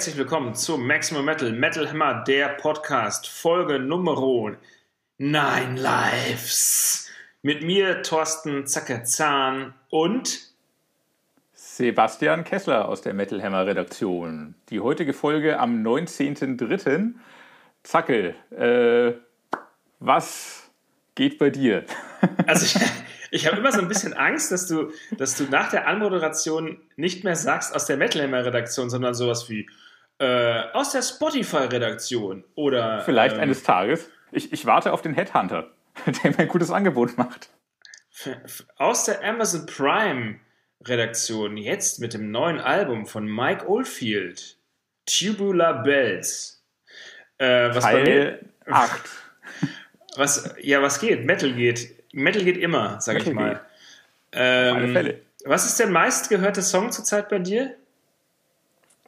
Herzlich willkommen zu Maximum Metal, Metal Hammer, der Podcast, Folge Nummer 9 Lives. Mit mir, Thorsten Zackerzahn und Sebastian Kessler aus der Metal Hammer Redaktion. Die heutige Folge am 19.03. Zackel, äh, was geht bei dir? Also ich, ich habe immer so ein bisschen Angst, dass du, dass du nach der Anmoderation nicht mehr sagst aus der Metal Hammer Redaktion, sondern sowas wie äh, aus der Spotify-Redaktion oder. Vielleicht ähm, eines Tages. Ich, ich warte auf den Headhunter, der mir ein gutes Angebot macht. Aus der Amazon Prime-Redaktion, jetzt mit dem neuen Album von Mike Oldfield, Tubular Bells. Äh, was Teil 8. Was, ja, was geht? Metal geht. Metal geht immer, sag Metal ich mal. Ähm, Auf alle Fälle. Was ist der meistgehörte Song zurzeit bei dir?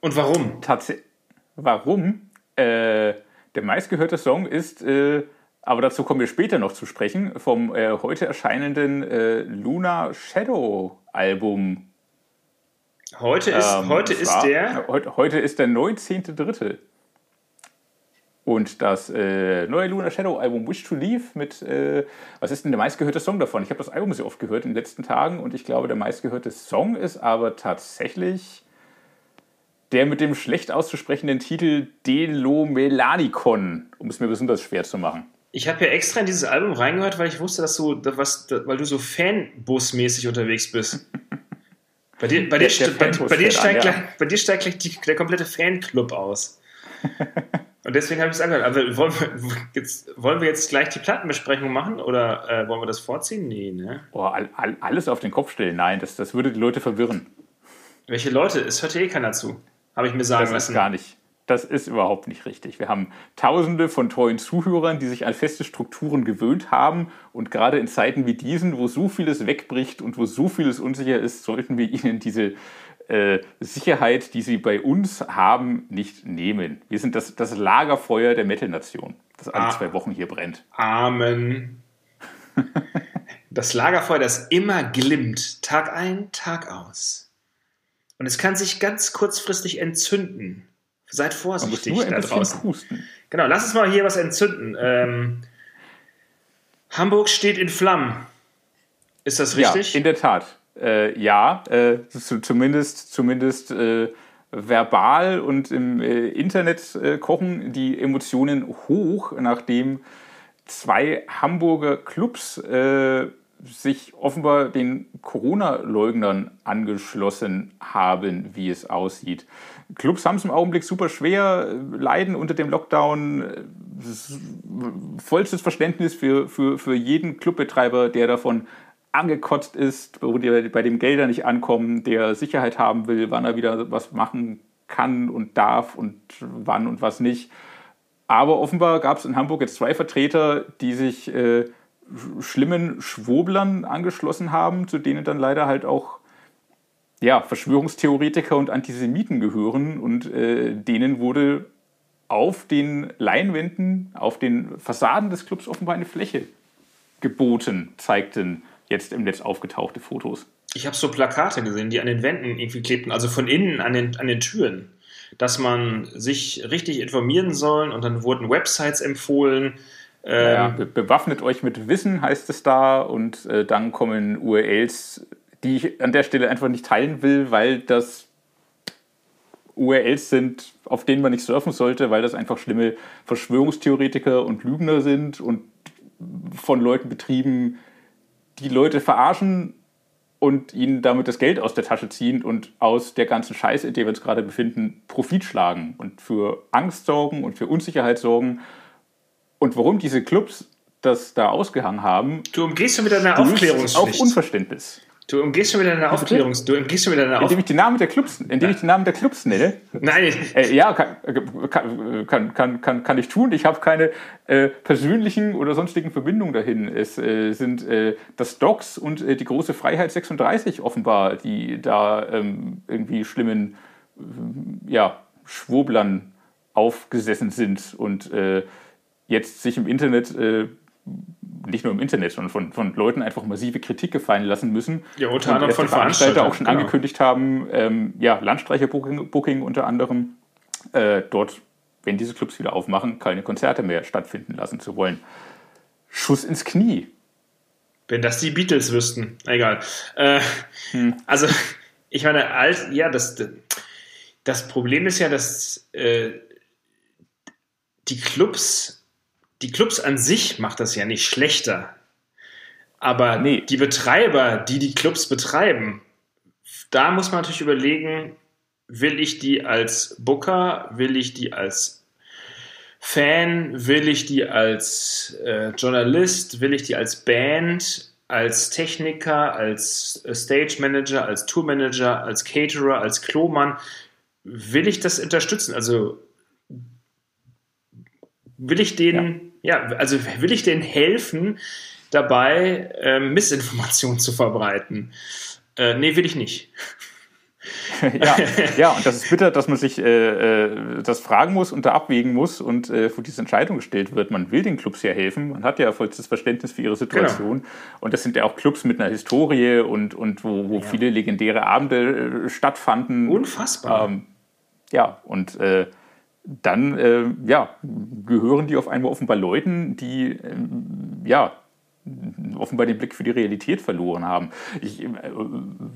Und warum? Tatsächlich. Warum? Äh, der meistgehörte Song ist, äh, aber dazu kommen wir später noch zu sprechen, vom äh, heute erscheinenden äh, Luna Shadow Album. Heute ist, ähm, heute ist der. Heute, heute ist der 19.3. Und das äh, neue Luna Shadow Album Wish to Leave mit, äh, was ist denn der meistgehörte Song davon? Ich habe das Album sehr oft gehört in den letzten Tagen und ich glaube, der meistgehörte Song ist aber tatsächlich der mit dem schlecht auszusprechenden Titel Delomelanikon, um es mir besonders schwer zu machen. Ich habe ja extra in dieses Album reingehört, weil ich wusste, dass du, was, weil du so Fanbus-mäßig unterwegs bist. Bei dir, bei dir, der, bei, bei, dir steigt an, ja. gleich, bei dir steigt gleich die, der komplette Fanclub aus. Und deswegen habe ich es angehört. Aber wollen wir, jetzt, wollen wir jetzt gleich die Plattenbesprechung machen oder äh, wollen wir das vorziehen? Nee, ne? Oh, all, all, alles auf den Kopf stellen. Nein, das, das würde die Leute verwirren. Welche Leute? Es hört ja eh keiner zu. Habe ich mir sagen das lassen. Das ist gar nicht. Das ist überhaupt nicht richtig. Wir haben Tausende von treuen Zuhörern, die sich an feste Strukturen gewöhnt haben. Und gerade in Zeiten wie diesen, wo so vieles wegbricht und wo so vieles unsicher ist, sollten wir ihnen diese äh, Sicherheit, die sie bei uns haben, nicht nehmen. Wir sind das, das Lagerfeuer der Metal-Nation, das alle ah, zwei Wochen hier brennt. Amen. das Lagerfeuer, das immer glimmt, Tag ein, Tag aus. Und es kann sich ganz kurzfristig entzünden. Seid vorsichtig da draußen. Husten. Genau, lass uns mal hier was entzünden. Ähm, Hamburg steht in Flammen. Ist das richtig? Ja, in der Tat. Äh, ja, äh, zumindest, zumindest äh, verbal und im äh, Internet äh, kochen die Emotionen hoch, nachdem zwei Hamburger Clubs äh, sich offenbar den Corona-Leugnern angeschlossen haben, wie es aussieht. Clubs haben es im Augenblick super schwer, leiden unter dem Lockdown. Vollstes Verständnis für, für, für jeden Clubbetreiber, der davon angekotzt ist, bei dem Gelder nicht ankommen, der Sicherheit haben will, wann er wieder was machen kann und darf und wann und was nicht. Aber offenbar gab es in Hamburg jetzt zwei Vertreter, die sich äh, schlimmen Schwoblern angeschlossen haben, zu denen dann leider halt auch ja, Verschwörungstheoretiker und Antisemiten gehören und äh, denen wurde auf den Leinwänden, auf den Fassaden des Clubs offenbar eine Fläche geboten, zeigten jetzt im Netz aufgetauchte Fotos. Ich habe so Plakate gesehen, die an den Wänden irgendwie klebten, also von innen an den, an den Türen, dass man sich richtig informieren soll und dann wurden Websites empfohlen, ähm, ja, be bewaffnet euch mit Wissen, heißt es da, und äh, dann kommen URLs, die ich an der Stelle einfach nicht teilen will, weil das URLs sind, auf denen man nicht surfen sollte, weil das einfach schlimme Verschwörungstheoretiker und Lügner sind und von Leuten betrieben, die Leute verarschen und ihnen damit das Geld aus der Tasche ziehen und aus der ganzen Scheiße, in der wir uns gerade befinden, Profit schlagen und für Angst sorgen und für Unsicherheit sorgen und warum diese Clubs das da ausgehangen haben. Du umgehst schon wieder eine Aufklärungspflicht. Auf Unverständnis. Du umgehst schon wieder eine Aufklärungs... Du umgehst schon wieder eine Indem ich die Namen der Clubs, indem ich die Namen der Clubs nenne. Nein. Äh, ja, kann, kann, kann, kann, kann ich tun. Ich habe keine äh, persönlichen oder sonstigen Verbindungen dahin. Es äh, sind äh, das Docs und äh, die große Freiheit 36 offenbar, die da ähm, irgendwie schlimmen ja, Schwoblern aufgesessen sind und äh, jetzt sich im Internet, äh, nicht nur im Internet, sondern von, von Leuten einfach massive Kritik gefallen lassen müssen. Ja, unter anderem von Veranstaltern auch schon genau. angekündigt haben, ähm, ja, Landstreicher-Booking unter anderem, äh, dort, wenn diese Clubs wieder aufmachen, keine Konzerte mehr stattfinden lassen zu wollen. Schuss ins Knie. Wenn das die Beatles wüssten. Egal. Äh, hm. Also, ich meine, alt, ja, das, das Problem ist ja, dass äh, die Clubs, die Clubs an sich macht das ja nicht schlechter. Aber nee. die Betreiber, die die Clubs betreiben, da muss man natürlich überlegen, will ich die als Booker, will ich die als Fan, will ich die als äh, Journalist, will ich die als Band, als Techniker, als Stage Manager, als Tour Manager, als Caterer, als Klomann, will ich das unterstützen? Also will ich denen, ja, ja also will ich denen helfen, dabei äh, Missinformationen zu verbreiten? Äh, nee, will ich nicht. ja, ja, und das ist bitter, dass man sich äh, äh, das fragen muss und da abwägen muss und äh, vor diese Entscheidung gestellt wird. Man will den Clubs ja helfen, man hat ja vollstes Verständnis für ihre Situation. Genau. Und das sind ja auch Clubs mit einer Historie und, und wo, wo ja. viele legendäre Abende äh, stattfanden. Unfassbar. Ähm, ja, und äh, dann äh, ja, gehören die auf einmal offenbar Leuten, die ähm, ja, offenbar den Blick für die Realität verloren haben. Ich äh,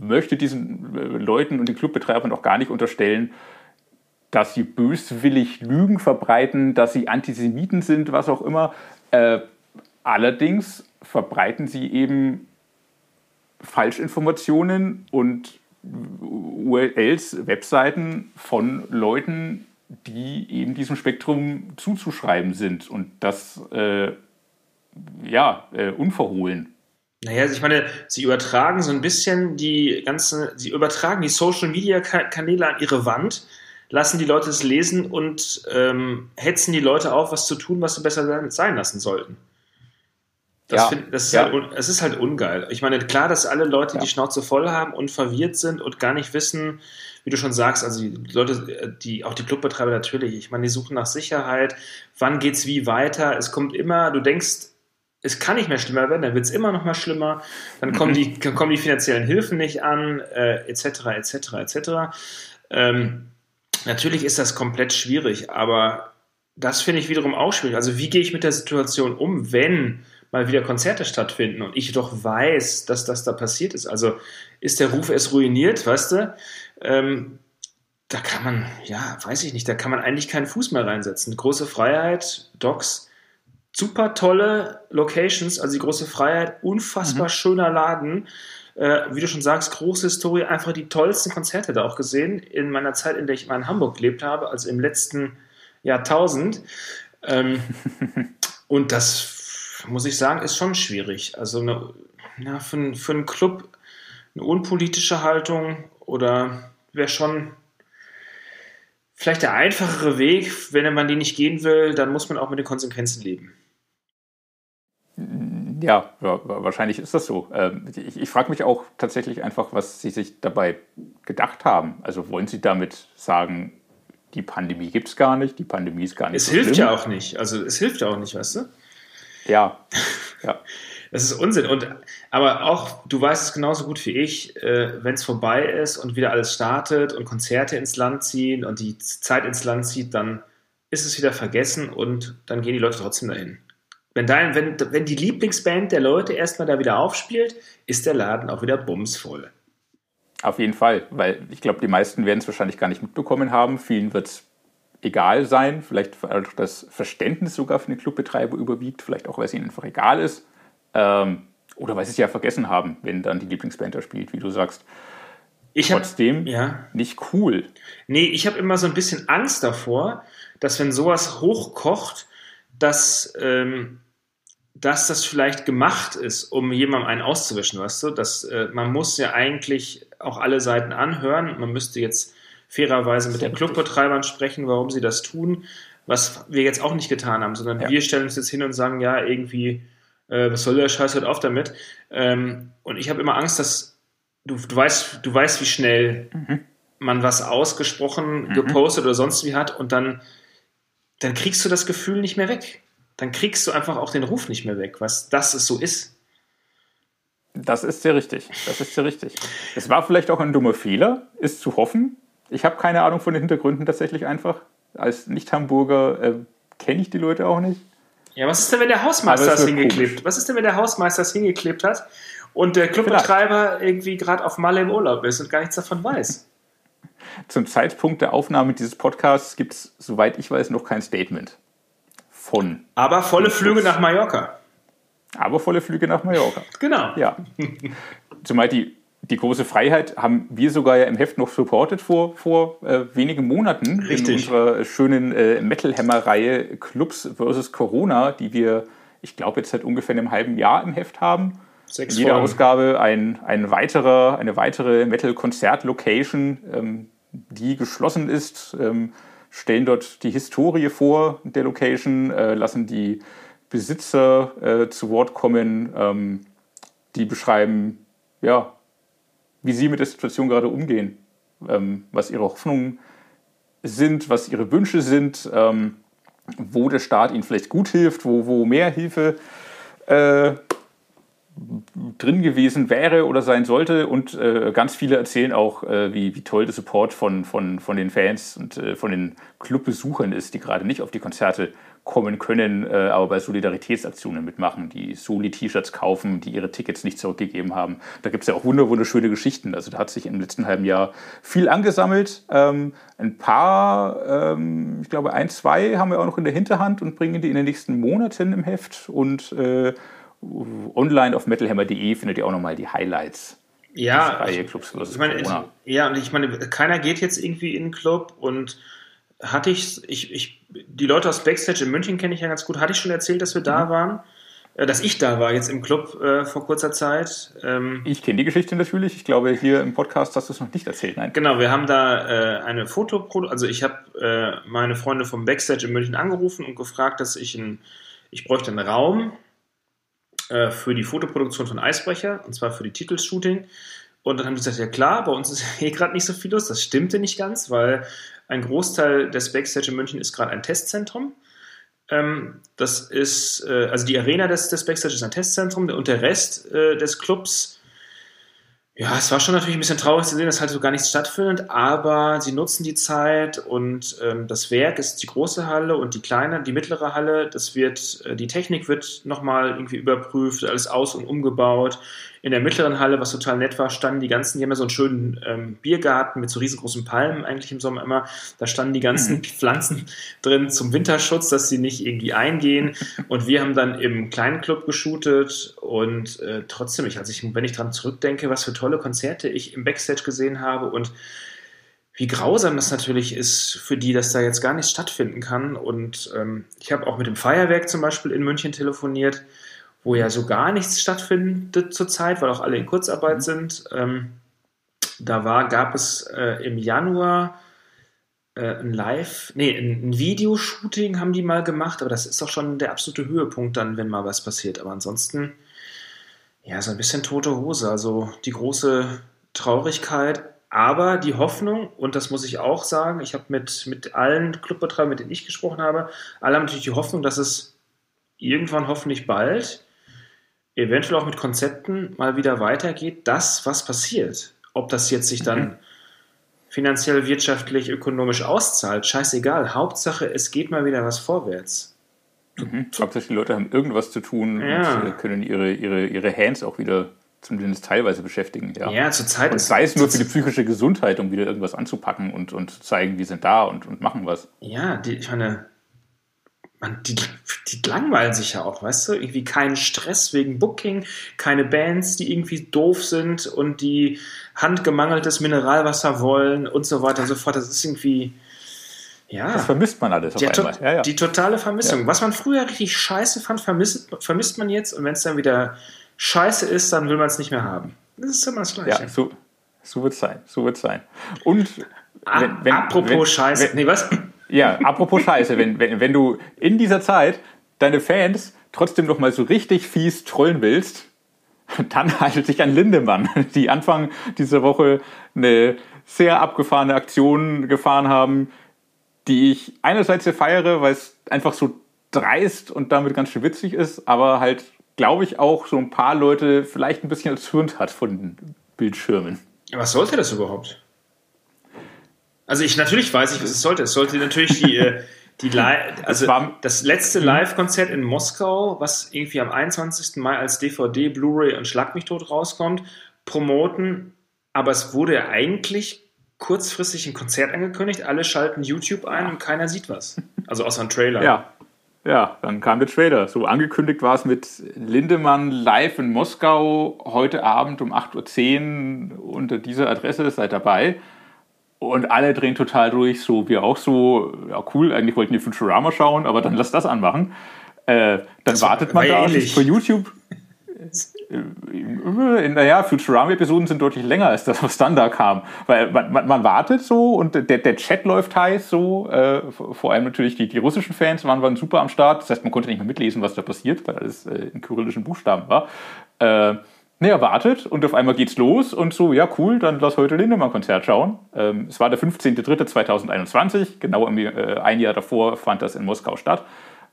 möchte diesen äh, Leuten und den Clubbetreibern auch gar nicht unterstellen, dass sie böswillig Lügen verbreiten, dass sie Antisemiten sind, was auch immer. Äh, allerdings verbreiten sie eben Falschinformationen und URLs, Webseiten von Leuten, die eben diesem Spektrum zuzuschreiben sind. Und das, äh, ja, äh, unverhohlen. Naja, also ich meine, sie übertragen so ein bisschen die ganzen, sie übertragen die Social Media Kanäle an ihre Wand, lassen die Leute es lesen und ähm, hetzen die Leute auf, was zu tun, was sie besser sein lassen sollten. Das, ja, find, das ist, ja. halt, es ist halt ungeil. Ich meine, klar, dass alle Leute ja. die Schnauze voll haben und verwirrt sind und gar nicht wissen, wie du schon sagst, also die Leute, die, auch die Clubbetreiber natürlich, ich meine, die suchen nach Sicherheit, wann geht's wie weiter, es kommt immer, du denkst, es kann nicht mehr schlimmer werden, dann wird es immer noch mal schlimmer, dann kommen, die, dann kommen die finanziellen Hilfen nicht an, äh, etc., etc., etc. Ähm, natürlich ist das komplett schwierig, aber das finde ich wiederum auch schwierig. Also wie gehe ich mit der Situation um, wenn mal wieder Konzerte stattfinden und ich doch weiß, dass das da passiert ist. Also ist der Ruf erst ruiniert, weißt du? Ähm, da kann man, ja, weiß ich nicht, da kann man eigentlich keinen Fuß mehr reinsetzen. Große Freiheit, Docs, super tolle Locations, also die große Freiheit, unfassbar mhm. schöner Laden. Äh, wie du schon sagst, große Historie, einfach die tollsten Konzerte da auch gesehen in meiner Zeit, in der ich mal in Hamburg gelebt habe, also im letzten Jahrtausend. Ähm, und das muss ich sagen, ist schon schwierig. Also eine, ja, für, für einen Club eine unpolitische Haltung oder wäre schon vielleicht der einfachere Weg. Wenn man die nicht gehen will, dann muss man auch mit den Konsequenzen leben. Ja, wahrscheinlich ist das so. Ähm, ich, ich frage mich auch tatsächlich einfach, was Sie sich dabei gedacht haben. Also wollen Sie damit sagen, die Pandemie gibt es gar nicht, die Pandemie ist gar nicht Es so hilft schlimm? ja auch nicht. Also es hilft ja auch nicht, weißt du? Ja, ja. Das ist Unsinn. Und, aber auch, du weißt es genauso gut wie ich, äh, wenn es vorbei ist und wieder alles startet und Konzerte ins Land ziehen und die Zeit ins Land zieht, dann ist es wieder vergessen und dann gehen die Leute trotzdem dahin. Wenn, dein, wenn, wenn die Lieblingsband der Leute erstmal da wieder aufspielt, ist der Laden auch wieder bumsvoll. Auf jeden Fall, weil ich glaube, die meisten werden es wahrscheinlich gar nicht mitbekommen haben. Vielen wird es egal sein, vielleicht weil das Verständnis sogar für den Clubbetreiber überwiegt, vielleicht auch, weil es ihnen einfach egal ist. Ähm, oder weil sie es ja vergessen haben, wenn dann die Lieblingsband da spielt, wie du sagst. Ich Trotzdem hab, ja. nicht cool. Nee, ich habe immer so ein bisschen Angst davor, dass wenn sowas hochkocht, dass, ähm, dass das vielleicht gemacht ist, um jemandem einen auszuwischen, weißt du? Dass, äh, man muss ja eigentlich auch alle Seiten anhören. Man müsste jetzt fairerweise mit den Clubbetreibern sprechen, warum sie das tun, was wir jetzt auch nicht getan haben, sondern ja. wir stellen uns jetzt hin und sagen, ja, irgendwie, äh, was soll der Scheiß, hört auf damit. Ähm, und ich habe immer Angst, dass du, du, weißt, du weißt, wie schnell mhm. man was ausgesprochen, mhm. gepostet oder sonst wie hat und dann, dann kriegst du das Gefühl nicht mehr weg. Dann kriegst du einfach auch den Ruf nicht mehr weg, was das es so ist. Das ist sehr richtig. Das ist sehr richtig. Es war vielleicht auch ein dummer Fehler, ist zu hoffen, ich habe keine Ahnung von den Hintergründen tatsächlich einfach. Als Nicht-Hamburger äh, kenne ich die Leute auch nicht. Ja, was ist denn, wenn der Hausmeister das hingeklebt? Komisch. Was ist denn, wenn der Hausmeister das hingeklebt hat und der Clubbetreiber irgendwie gerade auf Malle im Urlaub ist und gar nichts davon weiß? Zum Zeitpunkt der Aufnahme dieses Podcasts gibt es, soweit ich weiß, noch kein Statement von. Aber volle Flüge nach Mallorca. Aber volle Flüge nach Mallorca. Genau. Ja. Zumal die, die große Freiheit haben wir sogar ja im Heft noch supportet vor, vor äh, wenigen Monaten Richtig. in unserer schönen äh, Metal Hammer-Reihe Clubs vs. Corona, die wir, ich glaube, jetzt seit ungefähr einem halben Jahr im Heft haben. Sechs in jeder Folgen. Ausgabe ein, ein weiterer, eine weitere Metal-Konzert-Location, ähm, die geschlossen ist, ähm, stellen dort die Historie vor der Location, äh, lassen die Besitzer äh, zu Wort kommen, ähm, die beschreiben, ja, wie sie mit der Situation gerade umgehen, ähm, was ihre Hoffnungen sind, was ihre Wünsche sind, ähm, wo der Staat ihnen vielleicht gut hilft, wo, wo mehr Hilfe äh, drin gewesen wäre oder sein sollte. Und äh, ganz viele erzählen auch, äh, wie, wie toll der Support von, von, von den Fans und äh, von den Clubbesuchern ist, die gerade nicht auf die Konzerte kommen können, äh, aber bei Solidaritätsaktionen mitmachen, die Soli-T-Shirts kaufen, die ihre Tickets nicht zurückgegeben haben. Da gibt es ja auch wunderschöne Geschichten. Also da hat sich im letzten halben Jahr viel angesammelt. Ähm, ein paar, ähm, ich glaube ein, zwei haben wir auch noch in der Hinterhand und bringen die in den nächsten Monaten im Heft. Und äh, online auf metalhammer.de findet ihr auch nochmal die Highlights. Ja, Clubs ich meine, ja, und ich meine, keiner geht jetzt irgendwie in den Club und hatte ich, ich, ich, die Leute aus Backstage in München kenne ich ja ganz gut. Hatte ich schon erzählt, dass wir da mhm. waren? Äh, dass ich da war jetzt im Club äh, vor kurzer Zeit. Ähm, ich kenne die Geschichte natürlich. Ich glaube, hier im Podcast hast du es noch nicht erzählt. Nein. Genau, wir haben da äh, eine Foto, also ich habe äh, meine Freunde vom Backstage in München angerufen und gefragt, dass ich ein, ich bräuchte einen Raum äh, für die Fotoproduktion von Eisbrecher und zwar für die Titelshooting. Und dann haben die gesagt, ja klar, bei uns ist eh gerade nicht so viel los. Das stimmte nicht ganz, weil ein Großteil des Backstage in München ist gerade ein Testzentrum. Ähm, das ist, äh, also die Arena des, des Backstage ist ein Testzentrum und der Rest äh, des Clubs ja, es war schon natürlich ein bisschen traurig zu sehen, dass halt so gar nichts stattfindet, aber sie nutzen die Zeit und ähm, das Werk ist die große Halle und die kleine, die mittlere Halle. Das wird, äh, die Technik wird nochmal irgendwie überprüft, alles aus- und umgebaut. In der mittleren Halle, was total nett war, standen die ganzen, die haben ja so einen schönen ähm, Biergarten mit so riesengroßen Palmen eigentlich im Sommer immer. Da standen die ganzen mhm. Pflanzen drin zum Winterschutz, dass sie nicht irgendwie eingehen. Und wir haben dann im kleinen Club geshootet und äh, trotzdem, ich, also ich, wenn ich dran zurückdenke, was für tolle Konzerte ich im Backstage gesehen habe und wie grausam das natürlich ist für die, dass da jetzt gar nichts stattfinden kann. Und ähm, ich habe auch mit dem Feuerwerk zum Beispiel in München telefoniert wo ja so gar nichts stattfindet zurzeit, weil auch alle in Kurzarbeit mhm. sind. Ähm, da war, gab es äh, im Januar äh, ein Live, nee, ein, ein Videoshooting haben die mal gemacht, aber das ist auch schon der absolute Höhepunkt dann, wenn mal was passiert. Aber ansonsten, ja, so ein bisschen tote Hose. Also die große Traurigkeit, aber die Hoffnung, und das muss ich auch sagen, ich habe mit, mit allen Clubbetreibern, mit denen ich gesprochen habe, alle haben natürlich die Hoffnung, dass es irgendwann hoffentlich bald eventuell auch mit Konzepten mal wieder weitergeht, das, was passiert. Ob das jetzt sich dann mhm. finanziell, wirtschaftlich, ökonomisch auszahlt, scheißegal. Hauptsache, es geht mal wieder was vorwärts. Mhm. Hauptsache, die Leute haben irgendwas zu tun ja. und äh, können ihre, ihre, ihre Hands auch wieder zumindest teilweise beschäftigen. Ja, ja zur Zeit und sei es nur für die psychische Gesundheit, um wieder irgendwas anzupacken und, und zeigen, wir sind da und, und machen was. Ja, die, ich meine, man, die, die langweilen sich ja auch, weißt du? Irgendwie kein Stress wegen Booking, keine Bands, die irgendwie doof sind und die handgemangeltes Mineralwasser wollen und so weiter und so fort. Das ist irgendwie. Ja. Das vermisst man alles auf die, einmal. Ja, ja. Die totale Vermissung. Ja. Was man früher richtig scheiße fand, vermisst, vermisst man jetzt und wenn es dann wieder scheiße ist, dann will man es nicht mehr haben. Das ist immer das Gleiche. Ja, so, so wird es sein. So wird sein. Und wenn, wenn, apropos wenn, Scheiße. Nee, was? Ja, apropos Scheiße, wenn, wenn, wenn du in dieser Zeit deine Fans trotzdem noch mal so richtig fies trollen willst, dann haltet dich an Lindemann, die Anfang dieser Woche eine sehr abgefahrene Aktion gefahren haben, die ich einerseits sehr feiere, weil es einfach so dreist und damit ganz schön witzig ist, aber halt, glaube ich, auch so ein paar Leute vielleicht ein bisschen erzürnt hat von Bildschirmen. Was sollte das überhaupt? Also ich natürlich weiß ich, was es sollte. Es sollte natürlich die, äh, die Live, also das letzte mhm. Live-Konzert in Moskau, was irgendwie am 21. Mai als DVD, Blu-ray und Schlag mich tot rauskommt, promoten. Aber es wurde eigentlich kurzfristig ein Konzert angekündigt. Alle schalten YouTube ein und keiner sieht was. Also außer ein Trailer. Ja. Ja, dann kam der Trailer. So angekündigt war es mit Lindemann live in Moskau heute Abend um 8.10 Uhr unter dieser Adresse. Seid dabei. Und alle drehen total durch, so wir auch so, ja cool, eigentlich wollten die Futurama schauen, aber dann lass das anmachen. Äh, dann das wartet man da für YouTube. Äh, naja, Futurama-Episoden sind deutlich länger als das, was dann da kam. Weil man, man, man wartet so und der, der Chat läuft heiß so. Äh, vor allem natürlich die, die russischen Fans waren, waren super am Start. Das heißt, man konnte nicht mehr mitlesen, was da passiert, weil alles äh, in kyrillischen Buchstaben war. Äh, Ne, er wartet und auf einmal geht's los und so, ja cool, dann lass heute Lindemann-Konzert schauen. Ähm, es war der 15.03.2021, genau im, äh, ein Jahr davor fand das in Moskau statt.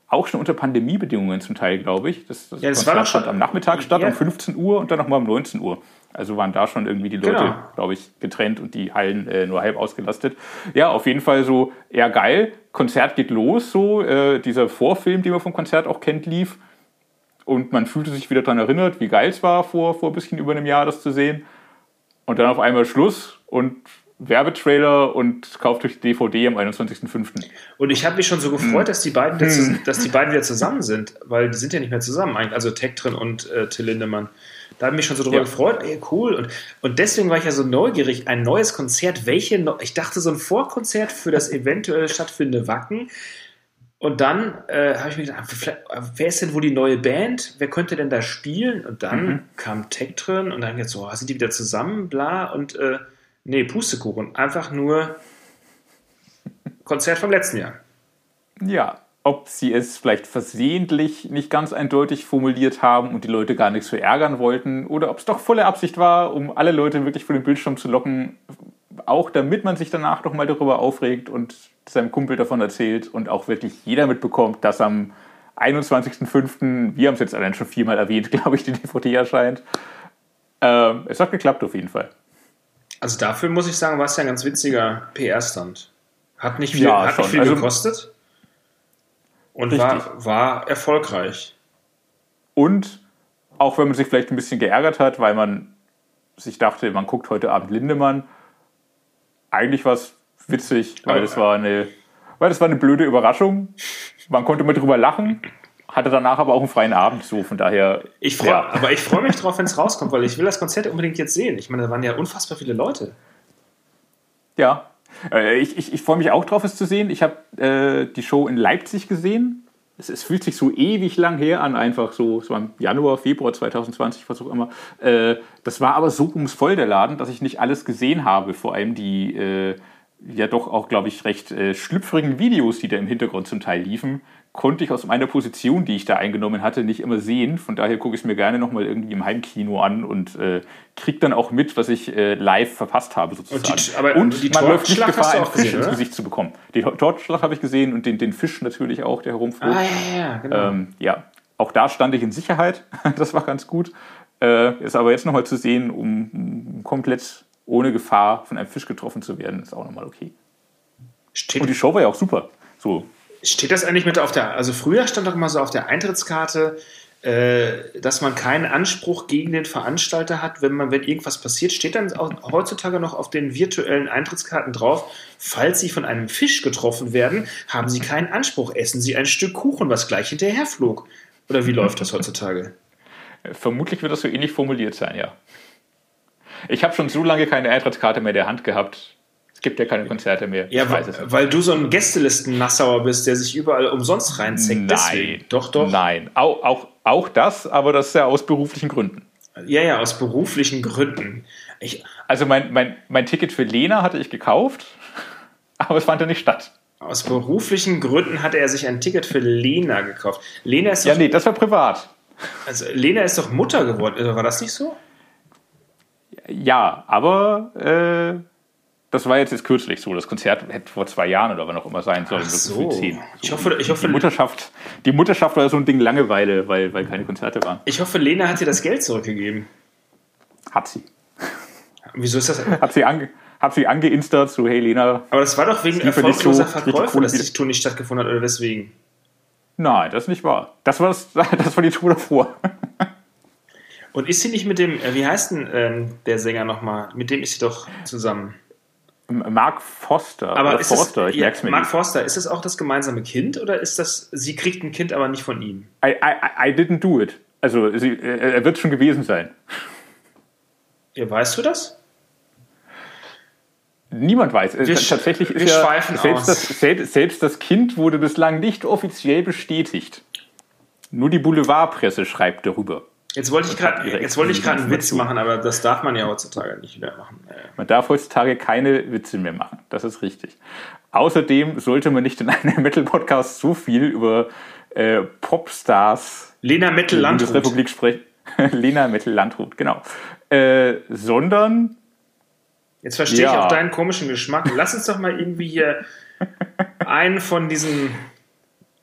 Auch schon unter Pandemiebedingungen zum Teil, glaube ich. Das, das, ja, das Konzert fand am Nachmittag statt, ja. um 15 Uhr und dann nochmal um 19 Uhr. Also waren da schon irgendwie die Leute, genau. glaube ich, getrennt und die Hallen äh, nur halb ausgelastet. Ja, auf jeden Fall so eher geil. Konzert geht los, so. Äh, dieser Vorfilm, den man vom Konzert auch kennt, lief. Und man fühlte sich wieder daran erinnert, wie geil es war, vor, vor ein bisschen über einem Jahr das zu sehen. Und dann auf einmal Schluss und Werbetrailer und kauft euch DVD am 21.05. Und ich habe mich schon so gefreut, hm. dass, die beiden hm. dass die beiden wieder zusammen sind, weil die sind ja nicht mehr zusammen, also Tektrin und äh, Till Lindemann. Da habe ich mich schon so drüber ja. gefreut, ey, cool. Und, und deswegen war ich ja so neugierig, ein neues Konzert, welche, ich dachte so ein Vorkonzert für das eventuell stattfindende Wacken, und dann äh, habe ich mir gedacht, wer ist denn wohl die neue Band? Wer könnte denn da spielen? Und dann mhm. kam Tech drin und dann jetzt so, oh, sind die wieder zusammen, bla und äh, nee, Pustekuchen. Einfach nur Konzert vom letzten Jahr. Ja, ob sie es vielleicht versehentlich nicht ganz eindeutig formuliert haben und die Leute gar nichts verärgern wollten oder ob es doch volle Absicht war, um alle Leute wirklich vor den Bildschirm zu locken, auch damit man sich danach noch mal darüber aufregt und seinem Kumpel davon erzählt und auch wirklich jeder mitbekommt, dass am 21.05., wir haben es jetzt allein schon viermal erwähnt, glaube ich, die DVD erscheint. Äh, es hat geklappt auf jeden Fall. Also dafür muss ich sagen, war es ja ein ganz witziger PR-Stand. Hat nicht viel, ja, hat nicht viel also, gekostet und war, war erfolgreich. Und auch wenn man sich vielleicht ein bisschen geärgert hat, weil man sich dachte, man guckt heute Abend Lindemann, eigentlich war es witzig, weil das war eine, weil das war eine blöde Überraschung. Man konnte mal drüber lachen, hatte danach aber auch einen freien Abend so, von daher. Ich freu, ja. Aber ich freue mich drauf, wenn es rauskommt, weil ich will das Konzert unbedingt jetzt sehen. Ich meine, da waren ja unfassbar viele Leute. Ja. Äh, ich, ich, ich freue mich auch drauf, es zu sehen. Ich habe äh, die Show in Leipzig gesehen. Es, es, fühlt sich so ewig lang her an, einfach so, es war im Januar, Februar 2020, was auch immer. Äh, das war aber so ums voll der Laden, dass ich nicht alles gesehen habe, vor allem die, äh, ja doch auch, glaube ich, recht äh, schlüpfrigen Videos, die da im Hintergrund zum Teil liefen, konnte ich aus meiner Position, die ich da eingenommen hatte, nicht immer sehen. Von daher gucke ich es mir gerne nochmal irgendwie im Heimkino an und äh, kriege dann auch mit, was ich äh, live verpasst habe sozusagen. Und, die, aber, und die man läuft nicht Gefahr, einen Fisch gesehen, ins Gesicht zu bekommen. Die Tortschlag habe ich gesehen und den, den Fisch natürlich auch, der herumflog. Ah, ja, ja, genau. Ähm, ja, auch da stand ich in Sicherheit. das war ganz gut. Äh, ist aber jetzt nochmal zu sehen, um, um komplett ohne Gefahr von einem Fisch getroffen zu werden, ist auch nochmal okay. Steht und die Show war ja auch super. So. Steht das eigentlich mit auf der, also früher stand doch immer so auf der Eintrittskarte, äh, dass man keinen Anspruch gegen den Veranstalter hat, wenn man, wenn irgendwas passiert, steht dann auch heutzutage noch auf den virtuellen Eintrittskarten drauf, falls Sie von einem Fisch getroffen werden, haben Sie keinen Anspruch, essen Sie ein Stück Kuchen, was gleich hinterher flog. Oder wie läuft das heutzutage? Vermutlich wird das so ähnlich formuliert sein, ja. Ich habe schon so lange keine Eintrittskarte mehr in der Hand gehabt. Es gibt ja keine Konzerte mehr. Ja, weil, weil, du so ein Gästelisten-Nassauer bist, der sich überall umsonst reinzeckt. Nein. Deswegen. Doch, doch. Nein. Auch, auch, auch das, aber das ist ja aus beruflichen Gründen. Ja, ja, aus beruflichen Gründen. Ich, also mein, mein, mein Ticket für Lena hatte ich gekauft, aber es fand ja nicht statt. Aus beruflichen Gründen hatte er sich ein Ticket für Lena gekauft. Lena ist doch, Ja, nee, das war privat. Also Lena ist doch Mutter geworden, war das nicht so? Ja, aber äh, das war jetzt, jetzt kürzlich so. Das Konzert hätte vor zwei Jahren oder wann auch immer sein sollen. Ach so. Ich hoffe, ich hoffe, die Mutterschaft, die Mutterschaft war so ein Ding Langeweile, weil, weil keine Konzerte waren. Ich hoffe, Lena hat dir das Geld zurückgegeben. Hat sie. Wieso ist das? Hat sie, ange, habe sie angeinstert, so hey Lena. Aber das war doch wegen erfolgloser Verkäufe, dass die Tour nicht stattgefunden hat, oder weswegen? Nein, das ist nicht wahr. Das war, das, das war die Tour davor. Und ist sie nicht mit dem, äh, wie heißt denn ähm, der Sänger nochmal? Mit dem ist sie doch zusammen. Mark Foster. Aber ist Forster, das, ich ja, merk's mir Mark nicht. Foster, ist es auch das gemeinsame Kind oder ist das, sie kriegt ein Kind, aber nicht von ihm? I, I, I didn't do it. Also sie, er wird schon gewesen sein. Ja, weißt du das? Niemand weiß. Wir Tatsächlich ist ja selbst das, selbst, selbst das Kind wurde bislang nicht offiziell bestätigt. Nur die Boulevardpresse schreibt darüber. Jetzt wollte ich gerade jetzt wollte ich gerade einen Witz machen, aber das darf man ja heutzutage nicht wieder machen. Man darf heutzutage keine Witze mehr machen. Das ist richtig. Außerdem sollte man nicht in einem Metal-Podcast so viel über äh, Popstars Lena Metal Landrut Republik sprechen. Lena Metal Landrut, genau. Äh, sondern Jetzt verstehe ja. ich auch deinen komischen Geschmack. Lass uns doch mal irgendwie hier einen von diesen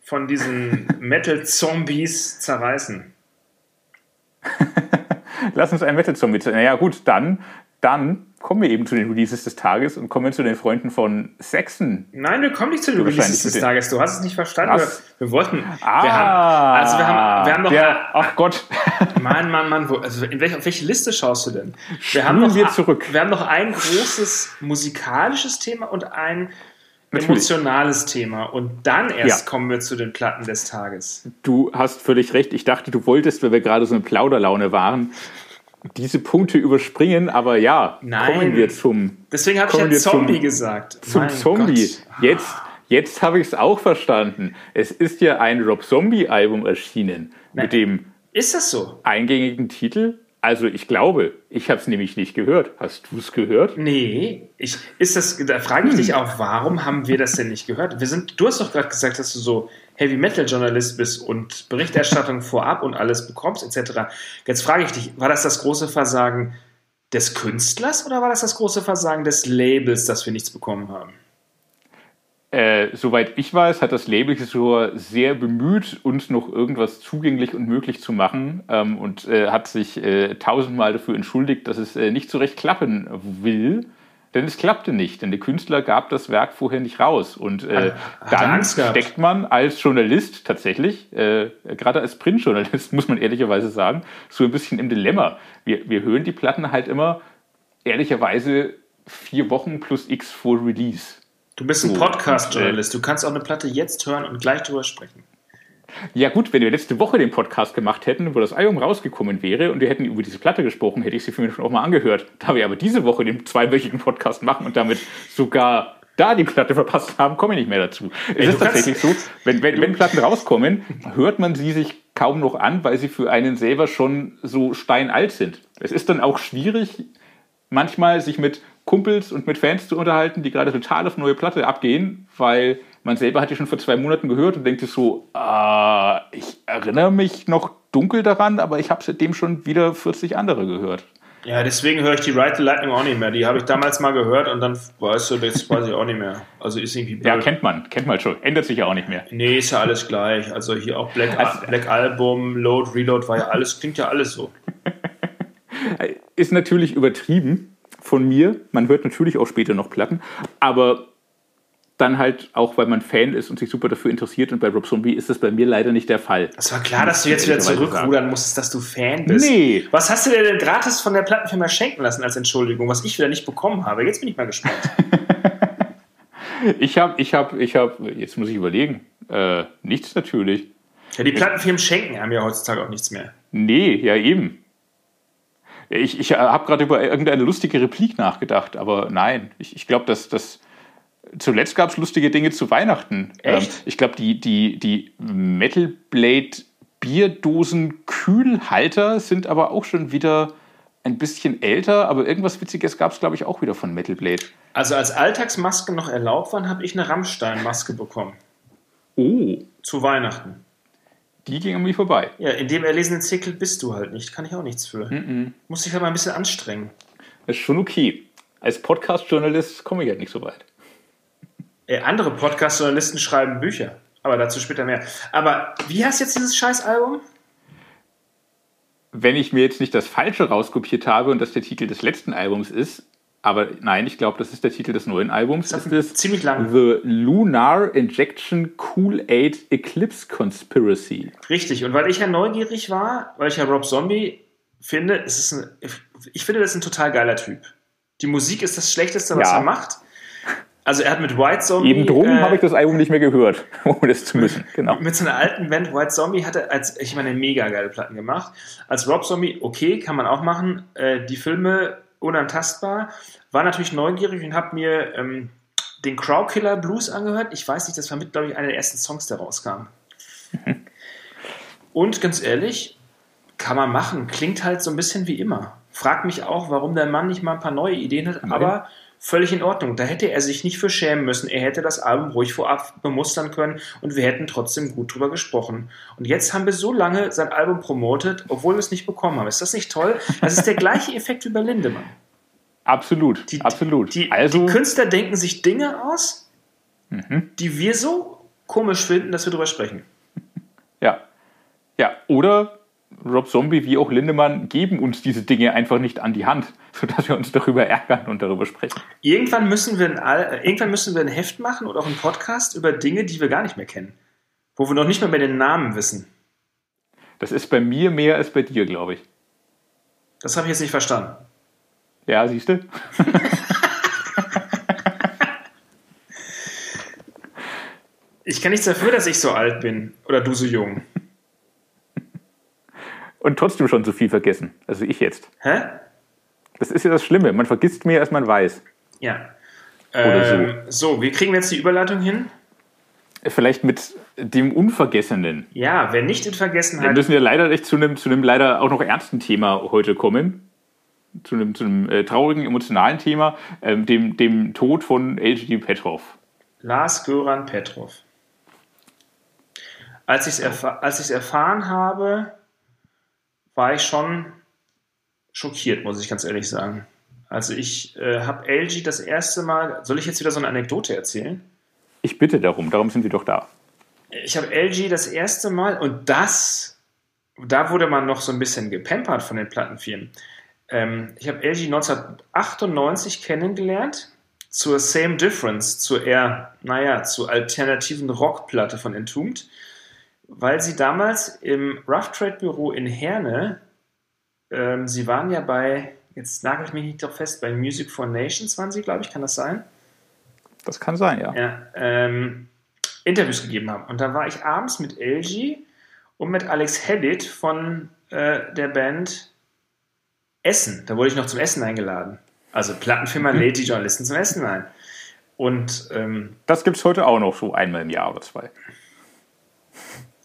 von diesen Metal Zombies zerreißen. Lass uns ein Metal-Zombie. Naja, gut, dann, dann kommen wir eben zu den Releases des Tages und kommen zu den Freunden von Saxon. Nein, wir kommen nicht zu den Releases des Tages. Du hast es nicht verstanden. Wir, wir, wollten. Ah, wir haben, also wir haben, wir haben noch. Der, ach Gott. Mann, Mann, Mann. Wo, also in welche, auf welche Liste schaust du denn? Wir haben noch, wir zurück. Wir haben noch ein großes musikalisches Thema und ein Natürlich. emotionales Thema. Und dann erst ja. kommen wir zu den Platten des Tages. Du hast völlig recht. Ich dachte, du wolltest, weil wir gerade so in Plauderlaune waren, diese Punkte überspringen, aber ja, Nein. kommen wir zum. Deswegen habe ich ja Zombie zum, gesagt. Zum mein Zombie. Gott. Jetzt, jetzt habe ich es auch verstanden. Es ist ja ein Rob Zombie-Album erschienen Nein. mit dem ist das so? eingängigen Titel also ich glaube, ich habe es nämlich nicht gehört. Hast du es gehört? Nee, ich, ist das, da frage ich hm. dich auch, warum haben wir das denn nicht gehört? Wir sind, du hast doch gerade gesagt, dass du so Heavy Metal Journalist bist und Berichterstattung vorab und alles bekommst etc. Jetzt frage ich dich, war das das große Versagen des Künstlers oder war das das große Versagen des Labels, dass wir nichts bekommen haben? Äh, soweit ich weiß, hat das Label so sehr bemüht, uns noch irgendwas zugänglich und möglich zu machen ähm, und äh, hat sich äh, tausendmal dafür entschuldigt, dass es äh, nicht so recht klappen will. Denn es klappte nicht, denn der Künstler gab das Werk vorher nicht raus. Und äh, dann steckt man als Journalist tatsächlich, gerade als Printjournalist, muss man ehrlicherweise sagen, so ein bisschen im Dilemma. Wir, wir hören die Platten halt immer ehrlicherweise vier Wochen plus X vor Release. Du bist ein Podcast-Journalist. Du kannst auch eine Platte jetzt hören und gleich drüber sprechen. Ja gut, wenn wir letzte Woche den Podcast gemacht hätten, wo das Album rausgekommen wäre und wir hätten über diese Platte gesprochen, hätte ich sie für mich schon auch mal angehört. Da wir aber diese Woche den zweiwöchigen Podcast machen und damit sogar da die Platte verpasst haben, komme ich nicht mehr dazu. Es ist tatsächlich so, wenn, wenn, wenn Platten rauskommen, hört man sie sich kaum noch an, weil sie für einen selber schon so steinalt sind. Es ist dann auch schwierig, manchmal sich mit Kumpels und mit Fans zu unterhalten, die gerade total auf neue Platte abgehen, weil man selber hat die schon vor zwei Monaten gehört und denkt sich so, äh, ich erinnere mich noch dunkel daran, aber ich habe seitdem schon wieder 40 andere gehört. Ja, deswegen höre ich die Ride the Lightning auch nicht mehr. Die habe ich damals mal gehört und dann weißt du, das weiß ich auch nicht mehr. Also ist irgendwie blöd. Ja, kennt man, kennt man schon. Ändert sich ja auch nicht mehr. Nee, ist ja alles gleich. Also hier auch Black, also, Black Album, Load, Reload war ja alles, klingt ja alles so. ist natürlich übertrieben, von mir. Man hört natürlich auch später noch Platten, aber dann halt auch, weil man Fan ist und sich super dafür interessiert. Und bei Rob Zombie ist das bei mir leider nicht der Fall. Es war klar, dass du jetzt wieder zurückrudern musstest, dass du Fan bist. Nee. Was hast du dir denn gratis von der Plattenfirma schenken lassen als Entschuldigung, was ich wieder nicht bekommen habe? Jetzt bin ich mal gespannt. ich habe, ich habe, ich habe, jetzt muss ich überlegen, äh, nichts natürlich. Ja, die Plattenfirmen schenken haben ja heutzutage auch nichts mehr. Nee, ja eben. Ich, ich habe gerade über irgendeine lustige Replik nachgedacht, aber nein, ich, ich glaube, dass das. Zuletzt gab es lustige Dinge zu Weihnachten. Ähm, ich glaube, die, die, die Metal Blade Bierdosen-Kühlhalter sind aber auch schon wieder ein bisschen älter, aber irgendwas Witziges gab es, glaube ich, auch wieder von Metal Blade. Also als Alltagsmasken noch erlaubt waren, habe ich eine Rammstein-Maske bekommen. Oh. Zu Weihnachten. Die ging an mir vorbei. Ja, in dem erlesenen Zirkel bist du halt nicht. Kann ich auch nichts für. Mm. Muss dich halt mal ein bisschen anstrengen. Das ist schon okay. Als Podcast-Journalist komme ich halt nicht so weit. Äh, andere Podcast-Journalisten schreiben Bücher. Aber dazu später mehr. Aber wie heißt jetzt dieses Scheißalbum? Wenn ich mir jetzt nicht das Falsche rauskopiert habe und das der Titel des letzten Albums ist, Aber nein, ich glaube, das ist der Titel des neuen Albums. Das ist ziemlich lang. The Lunar Injection Cool Aid Eclipse Conspiracy. Richtig. Und weil ich ja neugierig war, weil ich ja Rob Zombie finde, es ist ein, ich finde, das ist ein total geiler Typ. Die Musik ist das Schlechteste, was ja. er macht. Also er hat mit White Zombie. Eben drum äh, habe ich das Album nicht mehr gehört, ohne das zu müssen. Genau. Mit seiner alten Band White Zombie hat er als, ich meine, mega geile Platten gemacht. Als Rob Zombie, okay, kann man auch machen. Äh, die Filme unantastbar. War natürlich neugierig und habe mir ähm, den Crowkiller Blues angehört. Ich weiß nicht, das war mit, glaube ich, einer der ersten Songs, der rauskam. und ganz ehrlich, kann man machen. Klingt halt so ein bisschen wie immer. Frag mich auch, warum der Mann nicht mal ein paar neue Ideen hat, Nein. aber völlig in Ordnung. Da hätte er sich nicht für schämen müssen. Er hätte das Album ruhig vorab bemustern können und wir hätten trotzdem gut drüber gesprochen. Und jetzt haben wir so lange sein Album promotet, obwohl wir es nicht bekommen haben. Ist das nicht toll? Das ist der gleiche Effekt wie bei Lindemann. Absolut, die, absolut. Die, also, die Künstler denken sich Dinge aus, mhm. die wir so komisch finden, dass wir drüber sprechen. Ja. Ja, oder Rob Zombie wie auch Lindemann geben uns diese Dinge einfach nicht an die Hand, sodass wir uns darüber ärgern und darüber sprechen. Irgendwann müssen wir ein, irgendwann müssen wir ein Heft machen oder auch einen Podcast über Dinge, die wir gar nicht mehr kennen. Wo wir noch nicht mal mehr den Namen wissen. Das ist bei mir mehr als bei dir, glaube ich. Das habe ich jetzt nicht verstanden. Ja, siehst du? ich kann nichts dafür, dass ich so alt bin oder du so jung und trotzdem schon so viel vergessen. Also ich jetzt. Hä? Das ist ja das Schlimme. Man vergisst mehr, als man weiß. Ja. Ähm, so. so, wie kriegen wir jetzt die Überleitung hin? Vielleicht mit dem Unvergessenen. Ja, wer nicht in Vergessenheit. Wir müssen ja leider echt zu einem, zu einem leider auch noch ernsten Thema heute kommen. Zu einem, zu einem äh, traurigen, emotionalen Thema, äh, dem, dem Tod von LGD Petrov. Lars Göran Petrov. Als ich es erfa erfahren habe, war ich schon schockiert, muss ich ganz ehrlich sagen. Also ich äh, habe LG das erste Mal, soll ich jetzt wieder so eine Anekdote erzählen? Ich bitte darum, darum sind wir doch da. Ich habe LG das erste Mal und das, da wurde man noch so ein bisschen gepampert von den Plattenfirmen. Ähm, ich habe LG 1998 kennengelernt zur Same Difference, zur eher, naja, zur alternativen Rockplatte von Entombed weil sie damals im Rough Trade Büro in Herne, ähm, sie waren ja bei, jetzt nagel ich mich nicht doch fest, bei Music for Nations waren sie, glaube ich, kann das sein? Das kann sein, ja. ja ähm, Interviews gegeben haben. Und da war ich abends mit LG und mit Alex Hebbit von äh, der Band Essen. Da wurde ich noch zum Essen eingeladen. Also Plattenfirma mhm. lädt die Journalisten zum Essen ein. Und ähm, das gibt es heute auch noch so einmal im Jahr oder zwei.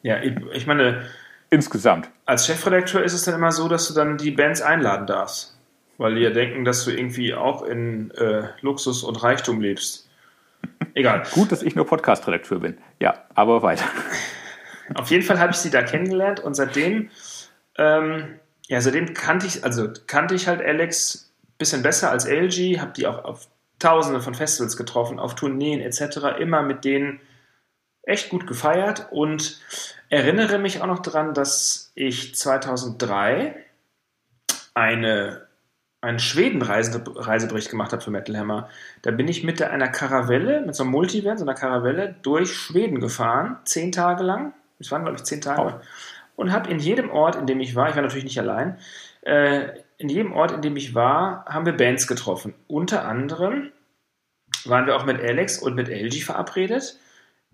Ja, ich meine. Insgesamt. Als Chefredakteur ist es dann immer so, dass du dann die Bands einladen darfst. Weil die ja denken, dass du irgendwie auch in äh, Luxus und Reichtum lebst. Egal. Gut, dass ich nur Podcast-Redakteur bin. Ja, aber weiter. Auf jeden Fall habe ich sie da kennengelernt und seitdem, ähm, ja, seitdem kannte ich, also kannte ich halt Alex ein bisschen besser als LG, habe die auch auf Tausende von Festivals getroffen, auf Tourneen etc. Immer mit denen echt gut gefeiert und erinnere mich auch noch daran, dass ich 2003 eine, einen Schweden-Reisebericht gemacht habe für Metal Hammer. Da bin ich mit einer Karavelle, mit so einem Multivan, so einer Karavelle, durch Schweden gefahren, zehn Tage lang. Es waren, glaube ich, zehn Tage. Oh. Und habe in jedem Ort, in dem ich war, ich war natürlich nicht allein, äh, in jedem Ort, in dem ich war, haben wir Bands getroffen. Unter anderem waren wir auch mit Alex und mit LG verabredet.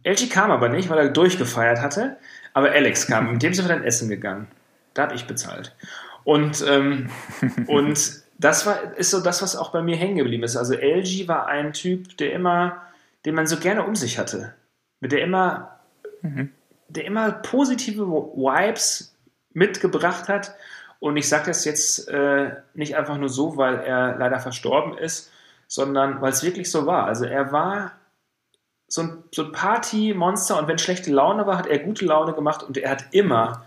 LG kam aber nicht, weil er durchgefeiert hatte. Aber Alex kam. Mit dem sind wir dann essen gegangen. Da habe ich bezahlt. Und, ähm, und das war, ist so das, was auch bei mir hängen geblieben ist. Also LG war ein Typ, der immer, den man so gerne um sich hatte. Mit der immer, mhm. der immer positive Vibes mitgebracht hat. Und ich sage das jetzt äh, nicht einfach nur so, weil er leider verstorben ist, sondern weil es wirklich so war. Also er war so ein, so ein Party-Monster und wenn schlechte Laune war, hat er gute Laune gemacht und er hat immer,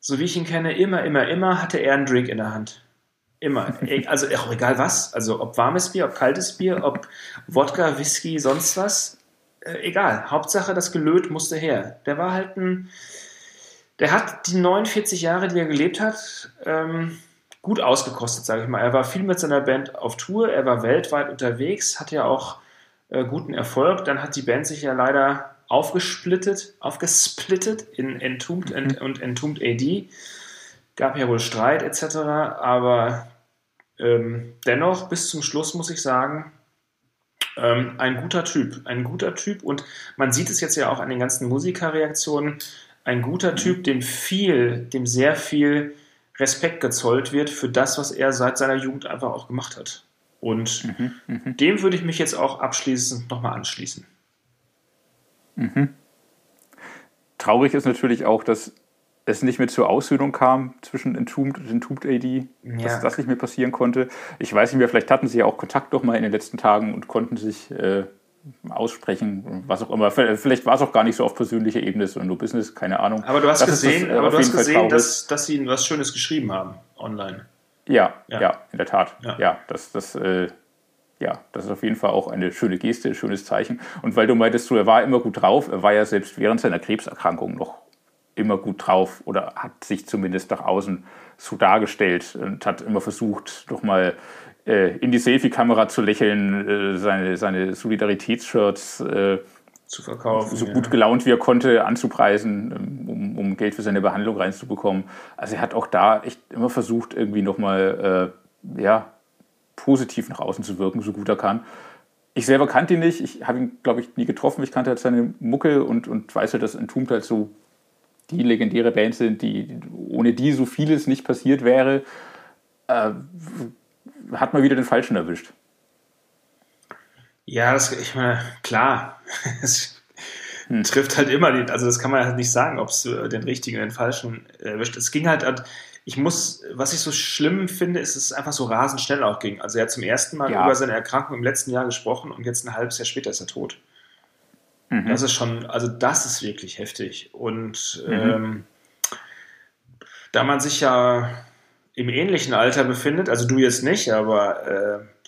so wie ich ihn kenne, immer, immer, immer hatte er einen Drink in der Hand. Immer. Also auch egal was. Also ob warmes Bier, ob kaltes Bier, ob Wodka, Whisky, sonst was. Äh, egal. Hauptsache das Gelöt musste her. Der war halt ein. Der hat die 49 Jahre, die er gelebt hat, ähm, gut ausgekostet, sage ich mal. Er war viel mit seiner Band auf Tour, er war weltweit unterwegs, hat ja auch äh, guten Erfolg. Dann hat die Band sich ja leider aufgesplittet, aufgesplittet in Entombed mhm. und Entombed AD. Gab ja wohl Streit etc. Aber ähm, dennoch, bis zum Schluss muss ich sagen, ähm, ein guter Typ. Ein guter Typ. Und man sieht es jetzt ja auch an den ganzen Musikerreaktionen. Ein guter Typ, dem viel, dem sehr viel Respekt gezollt wird für das, was er seit seiner Jugend einfach auch gemacht hat. Und mhm, mh. dem würde ich mich jetzt auch abschließend nochmal anschließen. Mhm. Traurig ist natürlich auch, dass es nicht mehr zur Aushöhlung kam zwischen Entombed und Entombed AD, ja. dass das nicht mehr passieren konnte. Ich weiß nicht mehr, vielleicht hatten sie ja auch Kontakt doch mal in den letzten Tagen und konnten sich äh, aussprechen, was auch immer. Vielleicht war es auch gar nicht so auf persönlicher Ebene, sondern nur Business, keine Ahnung. Aber du hast das gesehen, das, äh, aber du hast gesehen dass, dass sie was Schönes geschrieben haben online. Ja, ja, ja in der Tat. Ja, ja das, das äh, ja, das ist auf jeden Fall auch eine schöne Geste, ein schönes Zeichen. Und weil du meintest, er war immer gut drauf, er war ja selbst während seiner Krebserkrankung noch immer gut drauf oder hat sich zumindest nach außen so dargestellt und hat immer versucht, doch mal äh, in die Selfie-Kamera zu lächeln, äh, seine, seine Solidaritätsshirts äh, zu verkaufen. So gut gelaunt wie er konnte, anzupreisen, ähm, um, um, Geld für seine Behandlung reinzubekommen. Also er hat auch da echt immer versucht, irgendwie nochmal äh, ja, positiv nach außen zu wirken, so gut er kann. Ich selber kannte ihn nicht, ich habe ihn, glaube ich, nie getroffen. Ich kannte halt seine Mucke und, und weiß halt, dass Entombed halt so die legendäre Band sind, die ohne die so vieles nicht passiert wäre. Äh, hat man wieder den Falschen erwischt. Ja, das, ich meine, klar. Es hm. trifft halt immer, die, also das kann man halt nicht sagen, ob es äh, den richtigen oder den falschen erwischt. Es ging halt, ich muss, was ich so schlimm finde, ist, dass es einfach so rasend schnell auch ging. Also er hat zum ersten Mal ja. über seine Erkrankung im letzten Jahr gesprochen und jetzt ein halbes Jahr später ist er tot. Mhm. Das ist schon, also das ist wirklich heftig. Und mhm. ähm, da man sich ja im ähnlichen Alter befindet, also du jetzt nicht, aber äh,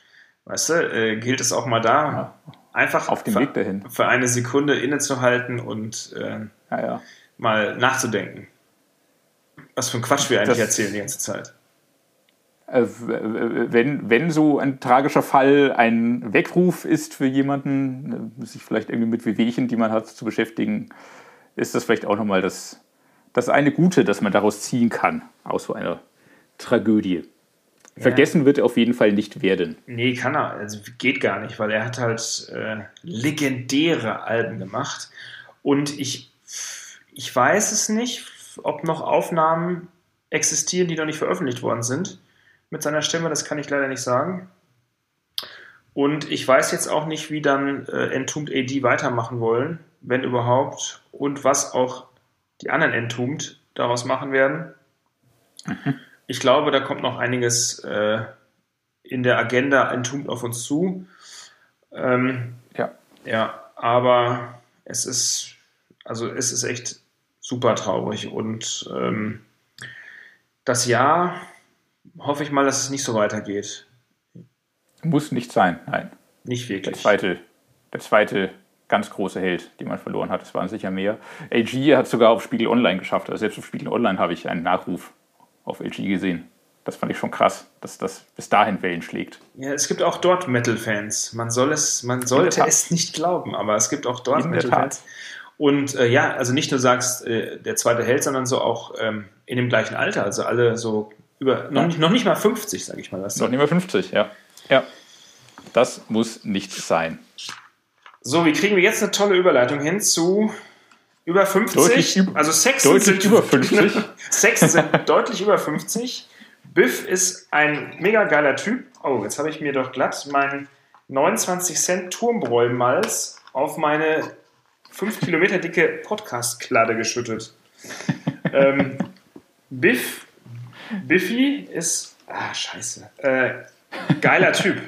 weißt du, äh, gilt es auch mal da, ja. einfach auf dem Weg dahin für eine Sekunde innezuhalten und äh, ja, ja. mal nachzudenken. Was für ein Quatsch wir eigentlich das, erzählen die ganze Zeit. Äh, wenn, wenn so ein tragischer Fall ein Weckruf ist für jemanden, äh, sich vielleicht irgendwie mit Wehwehchen, die man hat, zu beschäftigen, ist das vielleicht auch nochmal das, das eine Gute, das man daraus ziehen kann, aus so einer Tragödie. Vergessen wird er auf jeden Fall nicht werden. Nee, kann er. Also geht gar nicht, weil er hat halt äh, legendäre Alben gemacht. Und ich, ich weiß es nicht, ob noch Aufnahmen existieren, die noch nicht veröffentlicht worden sind mit seiner Stimme. Das kann ich leider nicht sagen. Und ich weiß jetzt auch nicht, wie dann äh, Entombed AD weitermachen wollen, wenn überhaupt, und was auch die anderen Entombed daraus machen werden. Mhm ich glaube, da kommt noch einiges äh, in der Agenda Entombed auf uns zu. Ähm, ja. Ja, aber es ist, also es ist echt super traurig und ähm, das Jahr hoffe ich mal, dass es nicht so weitergeht. Muss nicht sein, nein. Nicht wirklich. Der zweite, der zweite ganz große Held, den man verloren hat. Es waren sicher mehr. AG hat sogar auf Spiegel Online geschafft. Also selbst auf Spiegel Online habe ich einen Nachruf auf LG gesehen. Das fand ich schon krass, dass das bis dahin Wellen schlägt. Ja, es gibt auch dort Metal-Fans. Man soll es, man sollte es nicht glauben, aber es gibt auch dort Metal-Fans. Und äh, ja, also nicht nur sagst, äh, der zweite Held, sondern so auch ähm, in dem gleichen Alter. Also alle so über, noch, nicht, noch nicht mal 50, sag ich mal. Was noch nicht mal 50, ja. Ja. Das muss nicht sein. So, wie kriegen wir jetzt eine tolle Überleitung hin zu über 50, deutlich, also Sex deutlich sind über 50. Sex sind deutlich über 50. Biff ist ein mega geiler Typ. Oh, jetzt habe ich mir doch glatt meinen 29 Cent Turmbräu-Malz auf meine 5 Kilometer dicke Podcast-Kladde geschüttet. ähm, Biff, Biffy ist, ah, scheiße, äh, geiler Typ.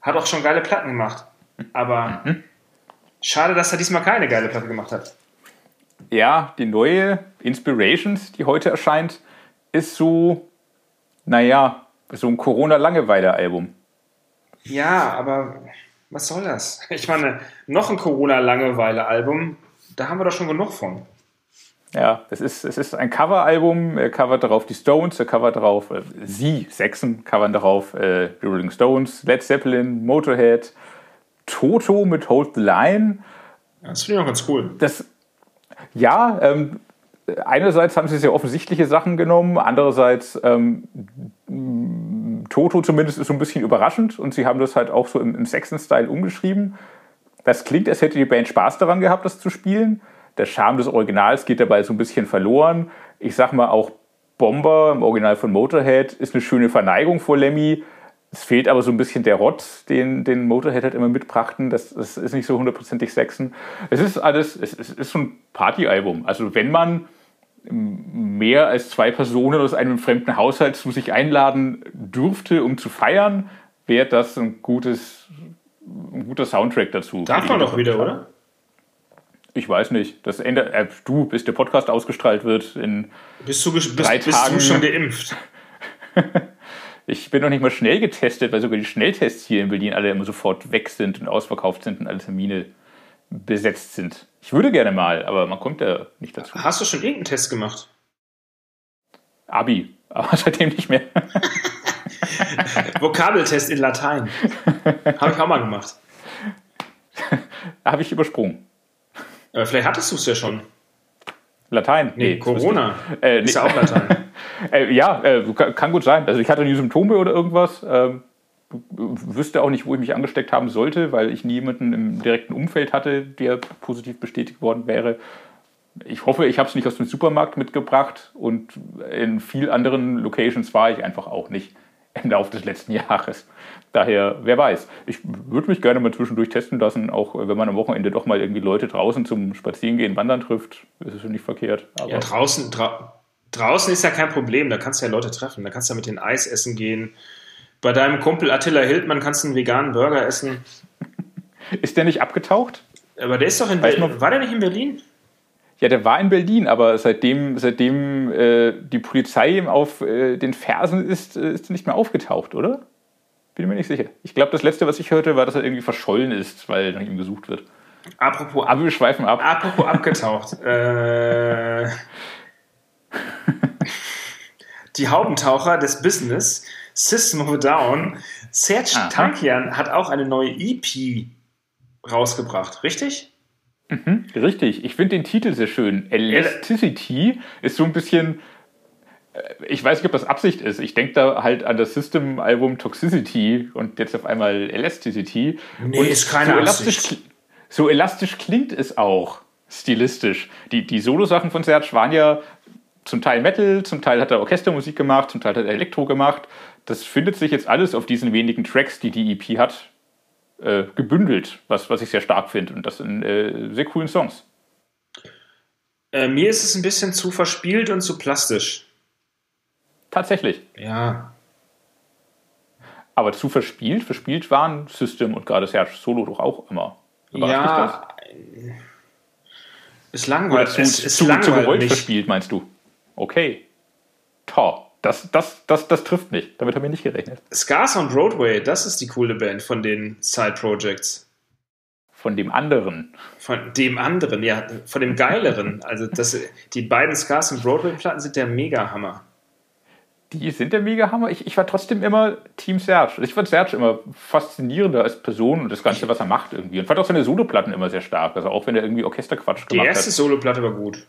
Hat auch schon geile Platten gemacht. Aber mhm. schade, dass er diesmal keine geile Platte gemacht hat ja, die neue Inspirations, die heute erscheint, ist so, naja, so ein Corona-Langeweile-Album. Ja, aber was soll das? Ich meine, noch ein Corona-Langeweile-Album, da haben wir doch schon genug von. Ja, es ist, es ist ein Coveralbum. Er covert darauf die Stones, er covert darauf, äh, sie, Sechsen, covern darauf äh, die Rolling Stones, Led Zeppelin, Motorhead, Toto mit Hold the Line. Das finde ich auch ganz cool. Das, ja, ähm, einerseits haben sie sehr offensichtliche Sachen genommen, andererseits ähm, Toto zumindest ist so ein bisschen überraschend und sie haben das halt auch so im, im Sexton-Style umgeschrieben. Das klingt, als hätte die Band Spaß daran gehabt, das zu spielen. Der Charme des Originals geht dabei so ein bisschen verloren. Ich sag mal auch Bomber im Original von Motorhead ist eine schöne Verneigung vor Lemmy. Es fehlt aber so ein bisschen der Rott, den, den Motorhead halt immer mitbrachten. Das, das ist nicht so hundertprozentig Sexen. Es ist alles, es, es ist so ein Partyalbum. Also wenn man mehr als zwei Personen aus einem fremden Haushalt zu sich einladen dürfte, um zu feiern, wäre das ein, gutes, ein guter Soundtrack dazu. Darf man doch wieder, oder? Ich weiß nicht. Das ändert, äh, du, bis der Podcast ausgestrahlt wird in bist du, bist, drei bist Tagen. du schon geimpft? ich bin noch nicht mal schnell getestet, weil sogar die Schnelltests hier in Berlin alle immer sofort weg sind und ausverkauft sind und alle Termine besetzt sind. Ich würde gerne mal, aber man kommt ja nicht dazu. Hast du schon irgendeinen Test gemacht? Abi, aber seitdem nicht mehr. Vokabeltest in Latein. Habe ich auch mal gemacht. Habe ich übersprungen. Aber vielleicht hattest du es ja schon. Latein? Nee, nee Corona. Äh, nee. Ist ja auch Latein. Äh, ja, äh, kann gut sein. Also ich hatte nie Symptome oder irgendwas. Ähm, wüsste auch nicht, wo ich mich angesteckt haben sollte, weil ich niemanden im direkten Umfeld hatte, der positiv bestätigt worden wäre. Ich hoffe, ich habe es nicht aus dem Supermarkt mitgebracht und in vielen anderen Locations war ich einfach auch nicht im Laufe des letzten Jahres. Daher, wer weiß. Ich würde mich gerne mal zwischendurch testen lassen, auch wenn man am Wochenende doch mal irgendwie Leute draußen zum Spazierengehen, Wandern trifft, ist es nicht verkehrt. Ja, draußen, dra draußen ist ja kein Problem, da kannst du ja Leute treffen, da kannst du ja mit den Eis essen gehen, bei deinem Kumpel Attila Hildmann kannst du einen veganen Burger essen. Ist der nicht abgetaucht? Aber der ist doch in Berlin. War der nicht in Berlin? Ja, der war in Berlin, aber seitdem, seitdem äh, die Polizei ihm auf äh, den Fersen ist, äh, ist er nicht mehr aufgetaucht, oder? Bin mir nicht sicher. Ich glaube, das letzte, was ich hörte, war, dass er irgendwie verschollen ist, weil nach ihm gesucht wird. Apropos, aber wir schweifen ab. Apropos abgetaucht. äh, die Haubentaucher des Business System of a Down. Serge Aha. Tankian hat auch eine neue EP rausgebracht, richtig? Mhm, richtig. Ich finde den Titel sehr schön. Elasticity ist so ein bisschen. Äh, ich weiß nicht, ob das Absicht ist. Ich denke da halt an das System-Album Toxicity und jetzt auf einmal Elasticity. Nee, und ist keine so elastisch, so elastisch klingt es auch stilistisch. Die, die Solo-Sachen von Serge waren ja zum Teil Metal, zum Teil hat er Orchestermusik gemacht, zum Teil hat er Elektro gemacht. Das findet sich jetzt alles auf diesen wenigen Tracks, die die EP hat, äh, gebündelt, was, was ich sehr stark finde. Und das in äh, sehr coolen Songs. Äh, mir ist es ein bisschen zu verspielt und zu plastisch. Tatsächlich. Ja. Aber zu verspielt? Verspielt waren System und gerade Serge Solo doch auch immer. ja. Ist langweilig. Oder zu, es, ist zu, langweilig. zu gewollt verspielt, meinst du? Okay. Toll. Das, das, das, das trifft nicht. Damit haben wir nicht gerechnet. Scars on Broadway, das ist die coole Band von den Side Projects. Von dem anderen. Von dem anderen, ja, von dem geileren. Also das, die beiden Scars on Broadway-Platten sind der Mega-Hammer. Die sind der Mega-Hammer. Ich, ich war trotzdem immer Team Serge. Ich fand Serge immer faszinierender als Person und das Ganze, was er macht irgendwie. Und fand auch seine Soloplatten immer sehr stark. Also auch wenn er irgendwie Orchesterquatsch gemacht hat. Die erste Soloplatte war gut.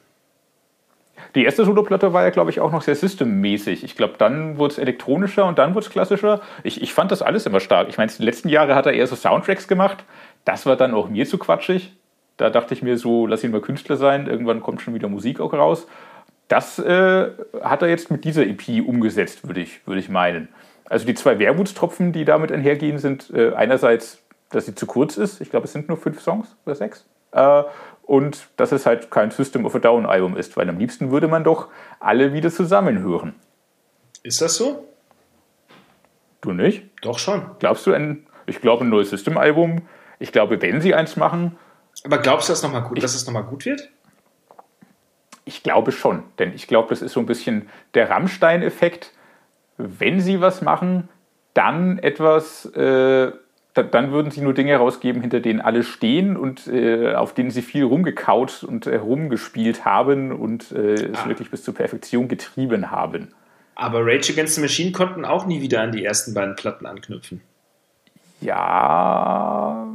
Die erste Soloplatte war ja, glaube ich, auch noch sehr systemmäßig. Ich glaube, dann wurde es elektronischer und dann wurde es klassischer. Ich, ich fand das alles immer stark. Ich meine, die letzten Jahre hat er eher so Soundtracks gemacht. Das war dann auch mir zu quatschig. Da dachte ich mir so, lass ihn mal Künstler sein. Irgendwann kommt schon wieder Musik auch raus. Das äh, hat er jetzt mit dieser EP umgesetzt, würde ich, würd ich meinen. Also die zwei Wermutstropfen, die damit einhergehen, sind äh, einerseits, dass sie zu kurz ist. Ich glaube, es sind nur fünf Songs oder sechs. Äh, und dass es halt kein System of a Down Album ist, weil am liebsten würde man doch alle wieder zusammenhören. Ist das so? Du nicht? Doch schon. Glaubst du, ein, ich glaube, ein neues System Album, ich glaube, wenn sie eins machen. Aber glaubst du, dass, noch mal gut, ich, dass es nochmal gut wird? Ich glaube schon, denn ich glaube, das ist so ein bisschen der Rammstein-Effekt. Wenn sie was machen, dann etwas, äh, dann würden sie nur Dinge herausgeben, hinter denen alle stehen und äh, auf denen sie viel rumgekaut und herumgespielt äh, haben und äh, es ah. wirklich bis zur Perfektion getrieben haben. Aber Rage Against the Machine konnten auch nie wieder an die ersten beiden Platten anknüpfen. Ja,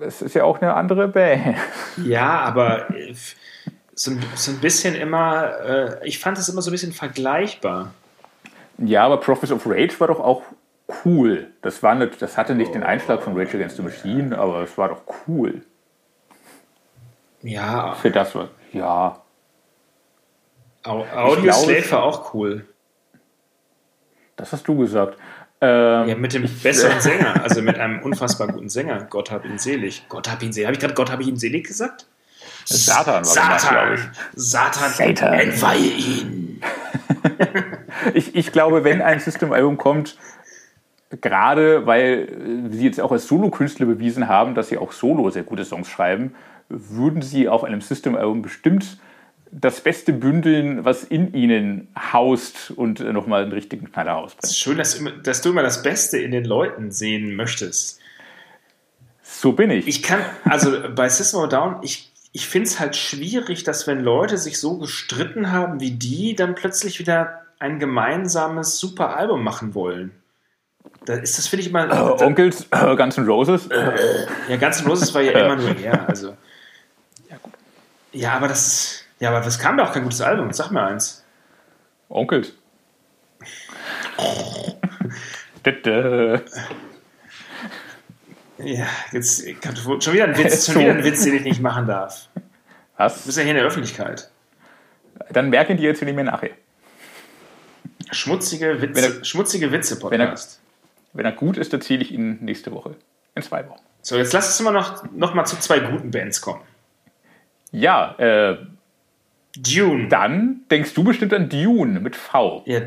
es ist ja auch eine andere Band. Ja, aber so, so ein bisschen immer, äh, ich fand es immer so ein bisschen vergleichbar. Ja, aber Prophets of Rage war doch auch cool. Das, war nicht, das hatte nicht den Einschlag von Rage Against the Machine, aber es war doch cool. Ja. Für das war, ja. Audio Slave war auch cool. Das hast du gesagt. Ähm, ja, mit dem besseren Sänger, also mit einem unfassbar guten Sänger. Gott hab ihn selig. Gott hab ihn selig. Habe ich gerade Gott hab ich ihn selig gesagt? Satan war Satan, glaube ich. Satan, Satan. entweihe ihn. ich, ich glaube, wenn ein System-Album kommt, gerade weil sie jetzt auch als Solo-Künstler bewiesen haben, dass sie auch solo sehr gute Songs schreiben, würden sie auf einem System-Album bestimmt das Beste bündeln, was in ihnen haust und nochmal einen richtigen Knaller ausbringen. Es ist schön, dass, dass, du immer das Beste in den Leuten sehen möchtest. So bin ich. Ich kann, also bei System of Down, ich, ich finde es halt schwierig, dass wenn Leute sich so gestritten haben wie die, dann plötzlich wieder ein gemeinsames super Album machen wollen. Da ist das, finde ich immer. Äh, Onkels, äh, Guns N' Roses? Äh, ja, Guns N' Roses war ja immer nur er. Also. Ja, gut. Ja, aber das. Ja, aber es kam da auch kein gutes Album. Sag mir eins. Onkels. ja, jetzt schon wieder ein Witz, schon wieder ein Witz, den ich nicht machen darf. Was? Du bist ja hier in der Öffentlichkeit. Dann merken die jetzt nicht mehr nachher. Schmutzige Witze, schmutzige Witze Podcast. Wenn er, gut ist, erzähle ich ihn nächste Woche. In zwei Wochen. So, jetzt lass uns mal noch, noch mal zu zwei guten Bands kommen. Ja, äh, Dune. Dann denkst du bestimmt an Dune mit V. Ja,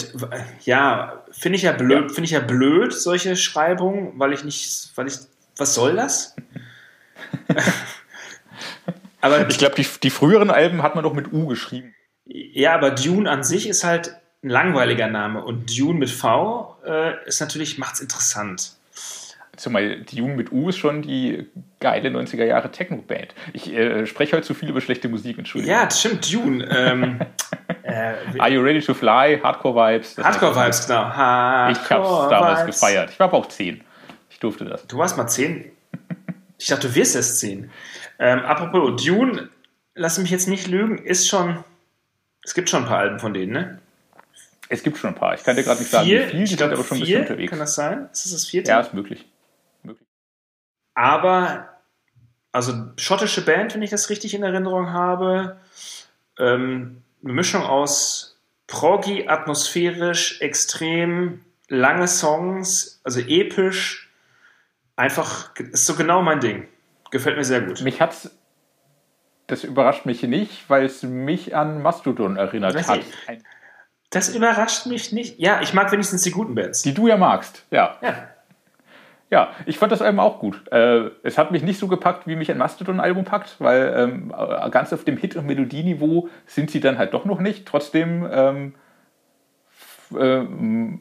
ja finde ich ja blöd, ja. finde ich ja blöd, solche Schreibungen, weil ich nicht, weil ich, was soll das? aber ich glaube, die, die früheren Alben hat man doch mit U geschrieben. Ja, aber Dune an sich ist halt ein langweiliger Name und Dune mit V äh, ist natürlich, macht's interessant. Zumal Dune mit U ist schon die geile 90er Jahre Techno-Band. Ich äh, spreche heute zu viel über schlechte Musik, Entschuldigung. Ja, stimmt, Dune. ähm, äh, Are You Ready to Fly? Hardcore-Vibes. Hardcore-Vibes, genau. Hardcore ich hab's damals gefeiert. Ich war aber auch 10. Ich durfte das. Du warst mal 10? Ich dachte, du wirst erst 10. Ähm, apropos Dune, lass mich jetzt nicht lügen, ist schon. Es gibt schon ein paar Alben von denen, ne? Es gibt schon ein paar. Ich kann dir gerade nicht sagen, vier? wie viel, ich glaube aber schon ein bisschen unterwegs. Kann das sein? Ist das das vierte? Ja, ist möglich. Aber, also schottische Band, wenn ich das richtig in Erinnerung habe, ähm, eine Mischung aus proggy, atmosphärisch, extrem lange Songs, also episch, einfach, ist so genau mein Ding. Gefällt mir sehr gut. Mich hat's, das überrascht mich nicht, weil es mich an Mastodon erinnert hat. Das überrascht mich nicht. Ja, ich mag wenigstens die guten Bands. Die du ja magst, ja. Ja. Ja, ich fand das Album auch gut. Äh, es hat mich nicht so gepackt, wie mich ein Mastodon-Album packt, weil ähm, äh, ganz auf dem Hit- und Melodieniveau sind sie dann halt doch noch nicht. Trotzdem ähm, äh,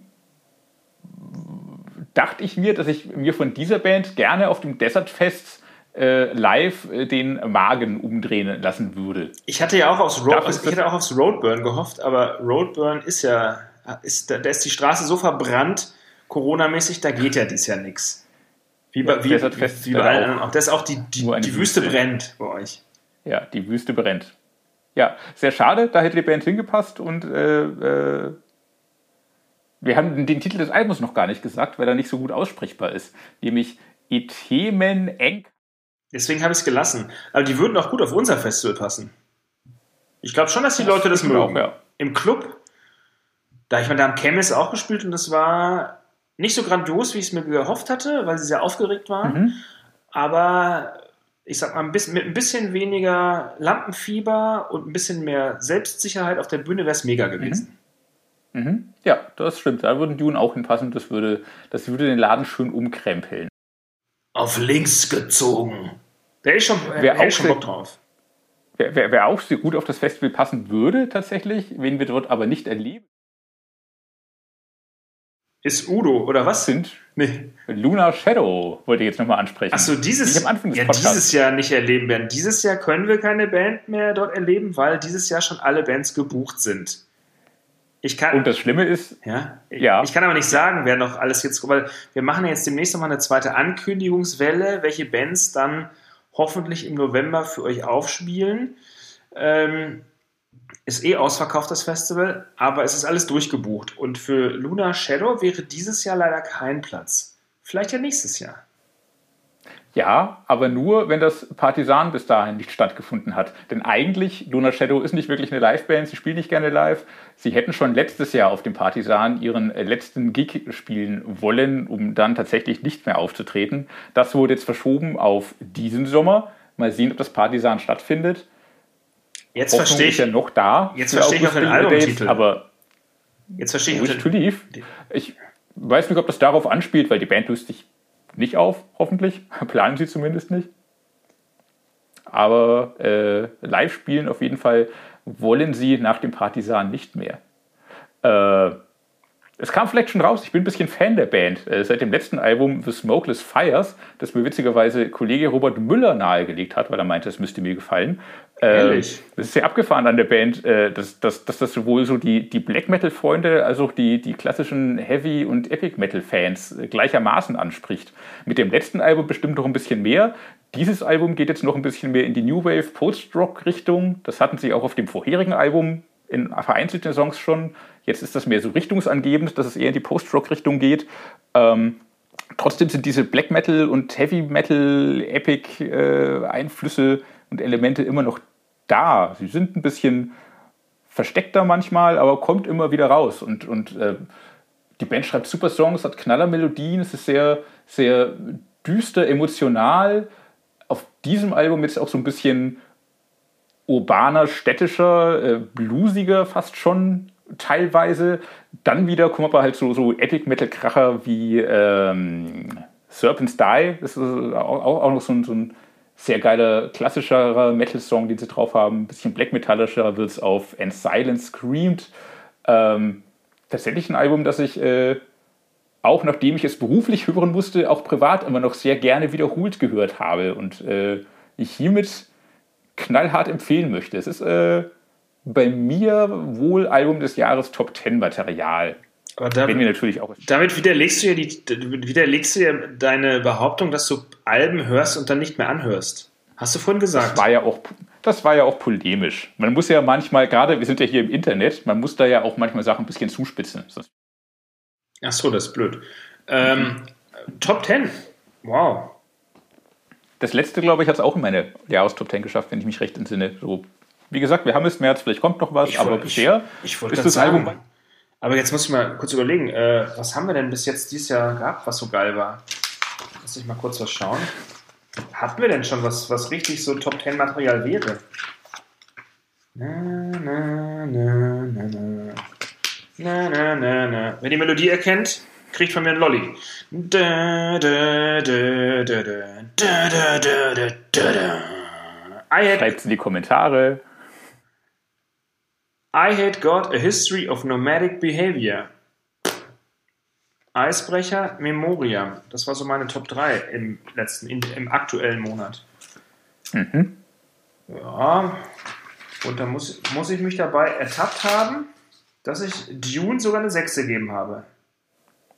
dachte ich mir, dass ich mir von dieser Band gerne auf dem Desert Fest live äh, den Magen umdrehen lassen würde. Ich hatte ja auch aufs, Road, also ich hatte auch aufs Roadburn gehofft, aber Roadburn ist ja, ist, da ist die Straße so verbrannt, Corona-mäßig, da geht ja dies Jahr nichts. Wie bei, wie, wie, wie bei allen anderen auch. Das ist auch die, die, die Wüste. Wüste brennt bei euch. Ja, die Wüste brennt. Ja, sehr schade, da hätte die Band hingepasst und äh, äh, wir haben den Titel des Albums noch gar nicht gesagt, weil er nicht so gut aussprechbar ist. Nämlich Etemen Eng. Deswegen habe ich es gelassen. Aber die würden auch gut auf unser Festival passen. Ich glaube schon, dass die das Leute das mögen. Auch, ja. Im Club, da ich meine, da haben Chemis auch gespielt und das war nicht so grandios, wie ich es mir gehofft hatte, weil sie sehr aufgeregt waren. Mhm. Aber ich sag mal, ein bisschen, mit ein bisschen weniger Lampenfieber und ein bisschen mehr Selbstsicherheit auf der Bühne wäre es mega gewesen. Mhm. Mhm. Ja, das stimmt. Da würden Dune auch hinpassen. Das würde, das würde den Laden schön umkrempeln. Auf links gezogen. Der ist schon, wer auch schon Bock drauf. Wer, wer, wer auch sehr gut auf das Festival passen würde, tatsächlich, wen wir dort aber nicht erleben, ist Udo, oder was? Sind, Nee. Luna Shadow wollte ich jetzt nochmal ansprechen. Achso, dieses, ja, dieses Jahr nicht erleben werden. Dieses Jahr können wir keine Band mehr dort erleben, weil dieses Jahr schon alle Bands gebucht sind. Ich kann, Und das Schlimme ist, ja, ja, ich kann aber nicht sagen, wer noch alles jetzt, weil wir machen jetzt demnächst nochmal eine zweite Ankündigungswelle, welche Bands dann hoffentlich im November für euch aufspielen. Ähm, ist eh ausverkauft, das Festival, aber es ist alles durchgebucht. Und für Luna Shadow wäre dieses Jahr leider kein Platz. Vielleicht ja nächstes Jahr. Ja, aber nur, wenn das Partisan bis dahin nicht stattgefunden hat. Denn eigentlich, Luna Shadow ist nicht wirklich eine Liveband, sie spielt nicht gerne live. Sie hätten schon letztes Jahr auf dem Partisan ihren äh, letzten Gig spielen wollen, um dann tatsächlich nicht mehr aufzutreten. Das wurde jetzt verschoben auf diesen Sommer. Mal sehen, ob das Partisan stattfindet. Jetzt Hoffnung verstehe ich ja noch da. Jetzt verstehe ich auch den Albumtitel. Aber jetzt verstehe ich to Leave. Ich weiß nicht, ob das darauf anspielt, weil die Band löst sich nicht auf, hoffentlich. Planen sie zumindest nicht. Aber äh, live spielen auf jeden Fall wollen sie nach dem Partisan nicht mehr. Äh, es kam vielleicht schon raus, ich bin ein bisschen Fan der Band. Äh, seit dem letzten Album The Smokeless Fires, das mir witzigerweise Kollege Robert Müller nahegelegt hat, weil er meinte, es müsste mir gefallen. Äh? Das ist sehr abgefahren an der Band, äh, dass, dass, dass das sowohl so die, die Black Metal-Freunde als auch die, die klassischen Heavy- und Epic Metal-Fans gleichermaßen anspricht. Mit dem letzten Album bestimmt noch ein bisschen mehr. Dieses Album geht jetzt noch ein bisschen mehr in die New Wave Post-Rock-Richtung. Das hatten sie auch auf dem vorherigen Album in vereinzelten Songs schon. Jetzt ist das mehr so richtungsangebend, dass es eher in die Post-Rock-Richtung geht. Ähm, trotzdem sind diese Black Metal und Heavy Metal Epic äh, Einflüsse und Elemente immer noch da. Sie sind ein bisschen versteckter manchmal, aber kommt immer wieder raus. Und, und äh, die Band schreibt super Songs, hat Knallermelodien, es ist sehr, sehr düster, emotional. Auf diesem Album jetzt auch so ein bisschen urbaner, städtischer, äh, bluesiger fast schon teilweise. Dann wieder kommen aber halt so, so Epic-Metal-Kracher wie ähm, Serpent's Die. Das ist auch, auch noch so ein, so ein sehr geiler, klassischerer Metal-Song, den sie drauf haben. Ein bisschen Black Metallischer wird es auf And Silence Screamed. Ähm, tatsächlich ein Album, das ich äh, auch nachdem ich es beruflich hören musste, auch privat immer noch sehr gerne wiederholt gehört habe und äh, ich hiermit knallhart empfehlen möchte. Es ist äh, bei mir wohl Album des Jahres Top 10 Material. Aber damit, wir natürlich auch damit widerlegst du, ja die, widerlegst du ja deine Behauptung, dass du Alben hörst und dann nicht mehr anhörst. Hast du vorhin gesagt. Das war ja auch, das war ja auch polemisch. Man muss ja manchmal, gerade wir sind ja hier im Internet, man muss da ja auch manchmal Sachen ein bisschen zuspitzen. Ach so, das ist blöd. Ähm, mhm. Top 10. Wow. Das letzte, glaube ich, hat es auch in meine Jahrestop 10 geschafft, wenn ich mich recht entsinne. So, wie gesagt, wir haben es März, vielleicht kommt noch was, ich aber bisher ich, ich ist das sagen, Album. Aber jetzt muss ich mal kurz überlegen, äh, was haben wir denn bis jetzt dieses Jahr gehabt, was so geil war? Lass ich mal kurz was schauen. Hatten wir denn schon was, was richtig so Top 10 Material wäre? Na, na, na, na, na. Na, na, na, na. Wer die Melodie erkennt, kriegt von mir einen Lolli. Da, da, da, da, da, da, da, da, da, da. Schreibt in die Kommentare. I had got a history of nomadic behavior. Eisbrecher, Memoria. Das war so meine Top 3 im letzten, in, im aktuellen Monat. Mhm. Ja. Und da muss, muss ich mich dabei ertappt haben, dass ich Dune sogar eine 6 gegeben habe.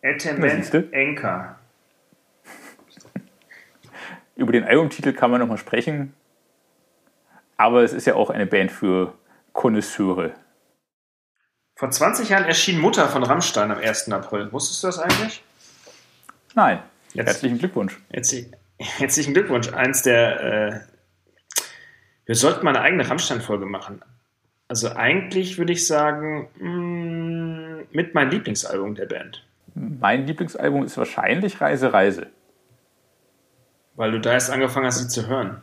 Etement Enka. Über den Albumtitel kann man nochmal sprechen. Aber es ist ja auch eine Band für Konnoisseure. Vor 20 Jahren erschien Mutter von Rammstein am 1. April. Wusstest du das eigentlich? Nein. Jetzt, herzlichen Glückwunsch. herzlichen Glückwunsch. Eins der. Äh, wir sollten mal eine eigene Rammstein-Folge machen. Also eigentlich würde ich sagen, mh, mm, mit meinem Lieblingsalbum der Band. Mein Lieblingsalbum ist wahrscheinlich Reise, Reise. Weil du da erst angefangen hast, sie zu hören.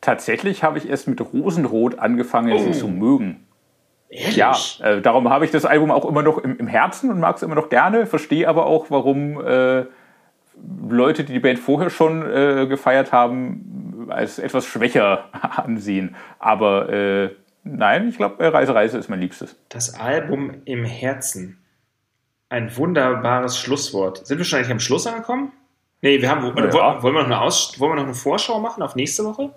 Tatsächlich habe ich erst mit Rosenrot angefangen, oh. sie zu mögen. Ehrlich? Ja, äh, darum habe ich das Album auch immer noch im, im Herzen und mag es immer noch gerne, verstehe aber auch, warum äh, Leute, die die Band vorher schon äh, gefeiert haben, als etwas schwächer ansehen. Aber äh, nein, ich glaube, Reise, Reise ist mein Liebstes. Das Album im Herzen. Ein wunderbares Schlusswort. Sind wir schon eigentlich am Schluss angekommen? Nee, wir haben. Ja. Wollen, wir noch eine Aus, wollen wir noch eine Vorschau machen auf nächste Woche?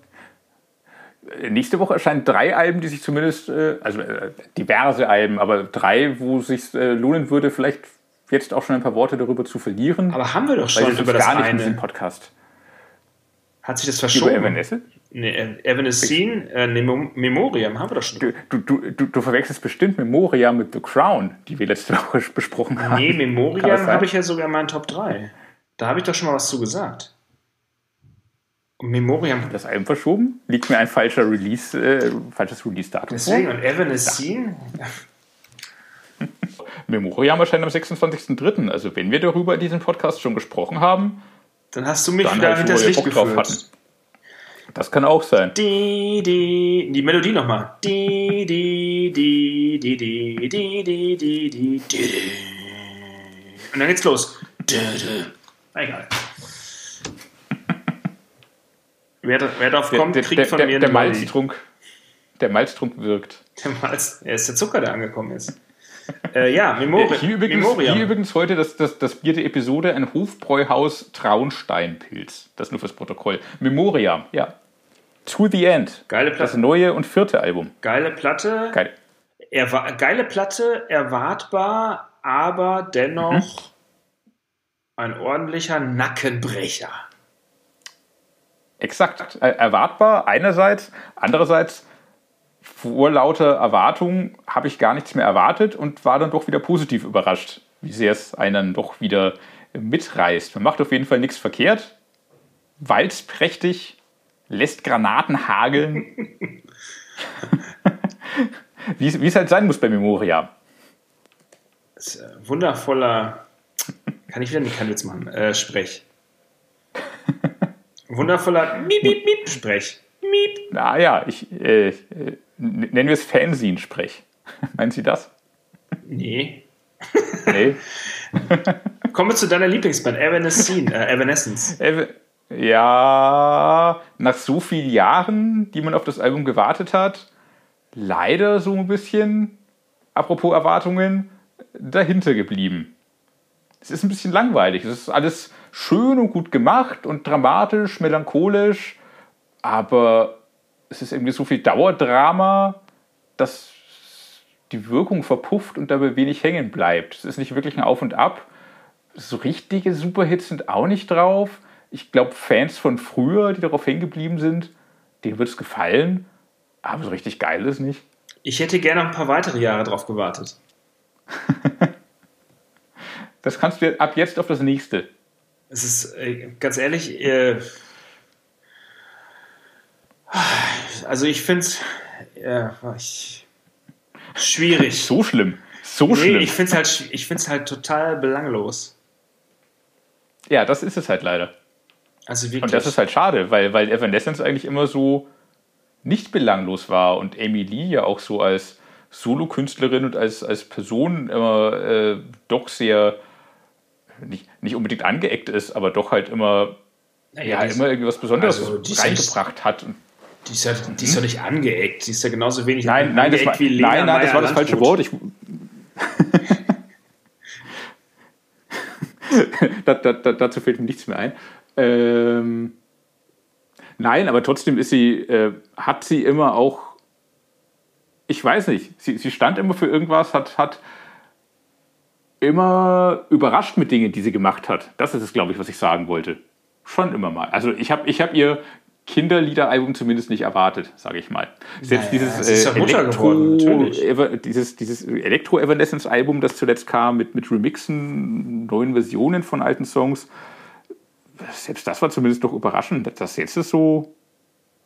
Äh, nächste Woche erscheinen drei Alben, die sich zumindest, äh, also äh, diverse Alben, aber drei, wo es sich lohnen würde, vielleicht jetzt auch schon ein paar Worte darüber zu verlieren. Aber haben wir doch schon über das gar nicht eine. in diesem Podcast. Hat sich das verschoben? Über Evanescence? Nee, Evanescene, äh, Memoriam haben wir doch schon. Du, du, du, du, verwechselst bestimmt Memoriam mit The Crown, die wir letzte Woche besprochen haben. Nee, Memoriam habe ich ja sogar in meinen Top 3. Da habe ich doch schon mal was zu gesagt. Memoriam. Das Album verschoben? Liegt mir ein falscher Release, äh, falsches Release-Datum Deswegen, und Evanescene? Ja. Memoriam erscheint am 26.03. Also wenn wir darüber in diesem Podcast schon gesprochen haben, dann hast du mich wieder halt, das Licht geführt. Das kann auch sein. Die, die, die Melodie nochmal. Die, die, die, die, die, die, die, die, die, die. Und dann geht's los. Egal. Wer, wer darauf kommt, kriegt der, von der, mir der Malztrunk. Der Malztrunk wirkt. Der Malz, er ist der Zucker, der angekommen ist. Äh, ja, Memori hier übrigens, Memoriam. Hier übrigens heute das, das, das Bier der Episode, ein Hofbräuhaus Traunsteinpilz. Das nur fürs Protokoll. Memoriam, ja. To the End. Geile Platte. Das neue und vierte Album. Geile Platte. Geil. Erwa geile Platte, erwartbar, aber dennoch mhm. ein ordentlicher Nackenbrecher. Exakt. Erwartbar einerseits, andererseits vor lauter Erwartungen habe ich gar nichts mehr erwartet und war dann doch wieder positiv überrascht, wie sehr es einen doch wieder mitreißt. Man macht auf jeden Fall nichts verkehrt, walzt prächtig, lässt Granaten hageln. wie, es halt sein muss bei Memoria. Das ist ein wundervoller, kann ich wieder nicht Witz machen, äh, Sprech. Wundervoller Miep, Miep, Miep, Sprech. Miep. Naja, ich, äh, äh nennen wir es Fanzine-Sprech. Meinen Sie das? Nee. Nee. Kommen wir zu deiner Lieblingsband, Evanescence. Äh, Evanescence. Ev ja, nach so vielen Jahren, die man auf das Album gewartet hat, leider so ein bisschen, apropos Erwartungen, dahinter geblieben. Es ist ein bisschen langweilig. Es ist alles schön und gut gemacht und dramatisch, melancholisch, aber es ist irgendwie so viel Dauerdrama, dass die Wirkung verpufft und dabei wenig hängen bleibt. Es ist nicht wirklich ein Auf und Ab. So richtige Superhits sind auch nicht drauf. Ich glaube, Fans von früher, die darauf hängen geblieben sind, denen wird es gefallen. Aber so richtig geil ist nicht. Ich hätte gerne ein paar weitere Jahre drauf gewartet. das kannst du ab jetzt auf das nächste. Es ist, äh, ganz ehrlich, äh, also ich finde es ja, schwierig. so schlimm. So nee, schlimm. Ich finde es halt, ich find's halt total belanglos. Ja, das ist es halt leider. Also wirklich. Und das ist halt schade, weil, weil Evanescence eigentlich immer so nicht belanglos war und Lee ja auch so als Solokünstlerin und als, als Person immer äh, doch sehr nicht, nicht unbedingt angeeckt ist, aber doch halt immer, naja, ja, immer irgendwie was Besonderes also, reingebracht hat. Und die ist, ja, die ist ja nicht angeeckt. Die ist ja genauso wenig nein, nein, das war, wie Lena Nein, nein, das war das falsche Wort. Ich, da, da, da, dazu fällt mir nichts mehr ein. Ähm, nein, aber trotzdem ist sie, äh, hat sie immer auch, ich weiß nicht, sie, sie stand immer für irgendwas, hat, hat immer überrascht mit Dingen, die sie gemacht hat. Das ist es, glaube ich, was ich sagen wollte. Schon immer mal. Also ich habe ich hab ihr Kinderliederalbum zumindest nicht erwartet, sage ich mal. Selbst naja, dieses, äh, Elektro, dieses, dieses Elektro-Evanescence-Album, das zuletzt kam mit, mit Remixen, neuen Versionen von alten Songs, selbst das war zumindest doch überraschend. Das jetzt ist so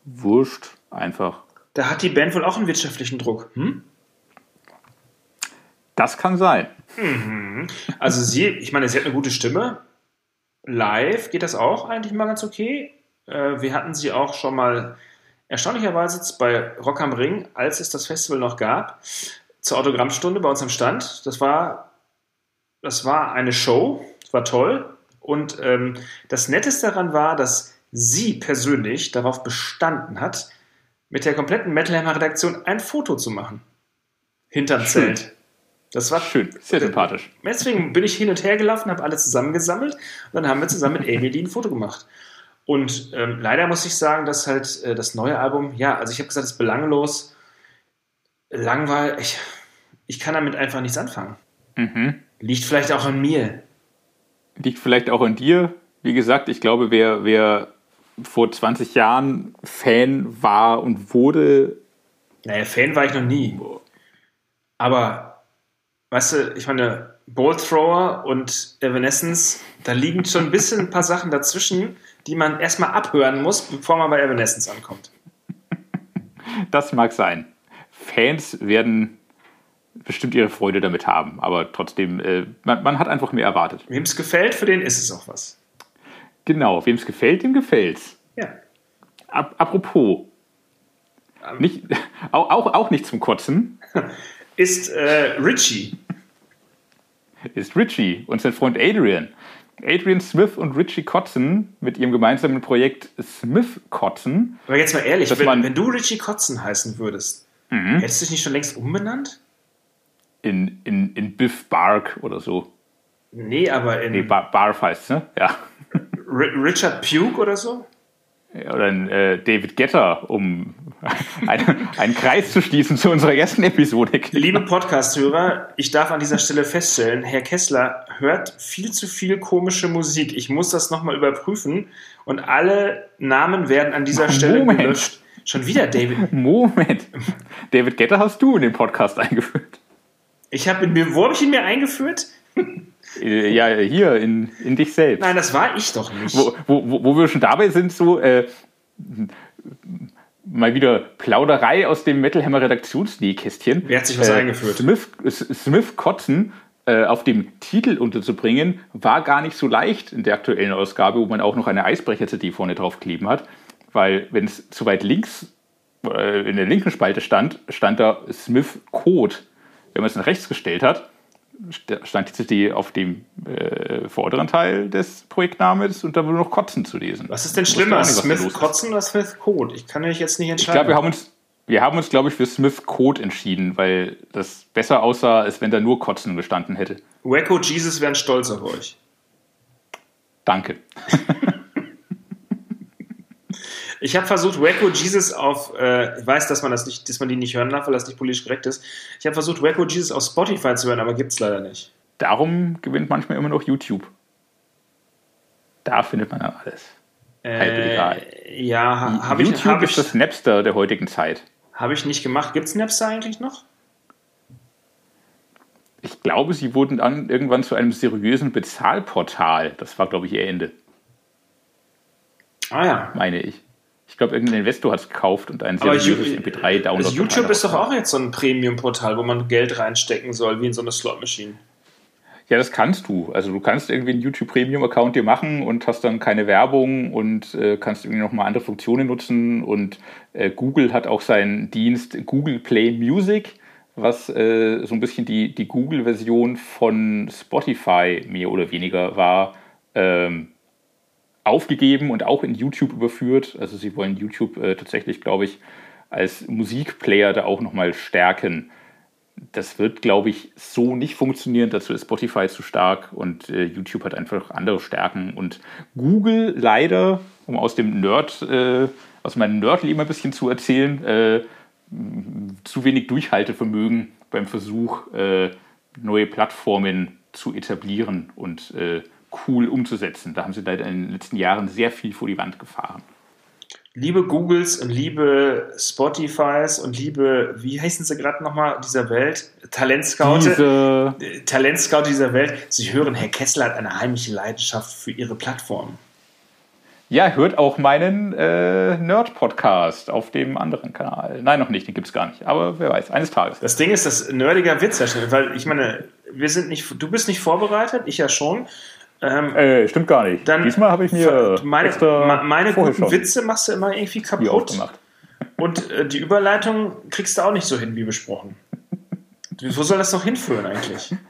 wurscht einfach. Da hat die Band wohl auch einen wirtschaftlichen Druck. Hm? Das kann sein. Mhm. Also sie, ich meine, sie hat eine gute Stimme. Live geht das auch eigentlich mal ganz okay. Äh, wir hatten sie auch schon mal erstaunlicherweise bei Rock am Ring, als es das Festival noch gab, zur Autogrammstunde bei uns am Stand. Das war, das war eine Show, das war toll. Und ähm, das Netteste daran war, dass sie persönlich darauf bestanden hat, mit der kompletten Metal Hammer Redaktion ein Foto zu machen. Hinterm Zelt. Das war schön, sehr sympathisch. Deswegen bin ich hin und her gelaufen, habe alle zusammengesammelt und dann haben wir zusammen mit Amy ein Foto gemacht. Und ähm, leider muss ich sagen, dass halt äh, das neue Album, ja, also ich habe gesagt, es ist belanglos, langweilig, ich, ich kann damit einfach nichts anfangen. Mhm. Liegt vielleicht auch an mir. Liegt vielleicht auch an dir. Wie gesagt, ich glaube, wer, wer vor 20 Jahren Fan war und wurde. Naja, Fan war ich noch nie. Aber, weißt du, ich meine, Bolt Thrower und Evanescence, da liegen schon ein bisschen ein paar Sachen dazwischen, die man erstmal abhören muss, bevor man bei Evanescence ankommt. Das mag sein. Fans werden bestimmt ihre Freude damit haben, aber trotzdem, äh, man, man, hat einfach mehr erwartet. Wem es gefällt, für den ist es auch was. Genau, wem es gefällt, dem gefällt's. Ja. Ap apropos, um, nicht, auch, auch, auch nicht zum Kotzen. Ist äh, Richie. Ist Richie und sein Freund Adrian. Adrian Smith und Richie Kotzen mit ihrem gemeinsamen Projekt Smith Kotzen. Aber jetzt mal ehrlich, wenn, wenn, du Richie Kotzen heißen würdest, mhm. hättest du dich nicht schon längst umbenannt? In, in, in Biff Bark oder so. Nee, aber in. Nee, Bar Barf heißt ne? Ja. Richard Puke oder so? Oder ein äh, David Getter, um einen, einen Kreis zu schließen zu unserer ersten Episode. Liebe Podcast-Hörer, ich darf an dieser Stelle feststellen, Herr Kessler hört viel zu viel komische Musik. Ich muss das nochmal überprüfen und alle Namen werden an dieser Stelle Moment. gelöscht. Schon wieder David. Moment. David Getter hast du in den Podcast eingeführt. Ich habe mir, wo habe ich ihn mir eingeführt? Äh, ja, hier, in, in dich selbst. Nein, das war ich doch nicht. Wo, wo, wo wir schon dabei sind, so äh, mal wieder Plauderei aus dem Metal Hammer Redaktionsnähkästchen. Wer hat sich was äh, eingeführt? Smith, Smith Kotzen äh, auf dem Titel unterzubringen, war gar nicht so leicht in der aktuellen Ausgabe, wo man auch noch eine Eisbrecher-CD vorne drauf kleben hat. Weil, wenn es zu weit links äh, in der linken Spalte stand, stand da Smith Code. Wenn man es nach rechts gestellt hat, stand die CD auf dem äh, vorderen Teil des Projektnamens und da wurde noch Kotzen zu lesen. Was ist denn schlimmer, nicht, Smith Kotzen oder Smith Code? Ich kann mich jetzt nicht entscheiden. Ich glaube, wir haben uns, wir haben uns, glaube ich, für Smith Code entschieden, weil das besser aussah, als wenn da nur Kotzen gestanden hätte. Wacko Jesus wären stolz auf euch. Danke. Ich habe versucht, Wacko Jesus auf, äh, ich weiß, dass man das nicht, dass man die nicht hören darf, weil das nicht politisch korrekt ist. Ich habe versucht, Wacko Jesus auf Spotify zu hören, aber gibt es leider nicht. Darum gewinnt manchmal immer noch YouTube. Da findet man dann alles. Äh, ja, habe ich. YouTube ist das Napster der heutigen Zeit. Habe ich nicht gemacht. Gibt es Napster eigentlich noch? Ich glaube, sie wurden dann irgendwann zu einem seriösen Bezahlportal. Das war, glaube ich, ihr Ende. Ah ja. Meine ich. Ich glaube, irgendein Investor hat es gekauft und ein seriöses MP3-Download. Also YouTube ist doch auch jetzt so ein Premium-Portal, wo man Geld reinstecken soll, wie in so eine Slot-Machine. Ja, das kannst du. Also du kannst irgendwie einen YouTube Premium Account dir machen und hast dann keine Werbung und äh, kannst irgendwie nochmal andere Funktionen nutzen. Und äh, Google hat auch seinen Dienst Google Play Music, was äh, so ein bisschen die, die Google-Version von Spotify mehr oder weniger war. Ähm, aufgegeben und auch in YouTube überführt. Also sie wollen YouTube äh, tatsächlich, glaube ich, als Musikplayer da auch nochmal stärken. Das wird, glaube ich, so nicht funktionieren. Dazu ist Spotify zu stark und äh, YouTube hat einfach andere Stärken. Und Google leider, um aus dem Nerd, äh, aus meinem Nerdleben ein bisschen zu erzählen, äh, zu wenig Durchhaltevermögen beim Versuch, äh, neue Plattformen zu etablieren und äh, cool umzusetzen. Da haben sie in den letzten Jahren sehr viel vor die Wand gefahren. Liebe Googles und liebe Spotifys und liebe, wie heißen sie gerade nochmal, dieser Welt? Talentscout. Diese... Talentscout dieser Welt. Sie hören, Herr Kessler hat eine heimliche Leidenschaft für Ihre Plattform. Ja, hört auch meinen äh, Nerd-Podcast auf dem anderen Kanal. Nein, noch nicht, den gibt es gar nicht. Aber wer weiß, eines Tages. Das Ding ist, das nerdiger Witz, weil ich meine, wir sind nicht, du bist nicht vorbereitet, ich ja schon. Ähm, äh, stimmt gar nicht. Dann Diesmal habe ich mir meine, extra meine guten Witze machst du immer irgendwie kaputt. Und äh, die Überleitung kriegst du auch nicht so hin, wie besprochen. Wo soll das noch hinführen eigentlich?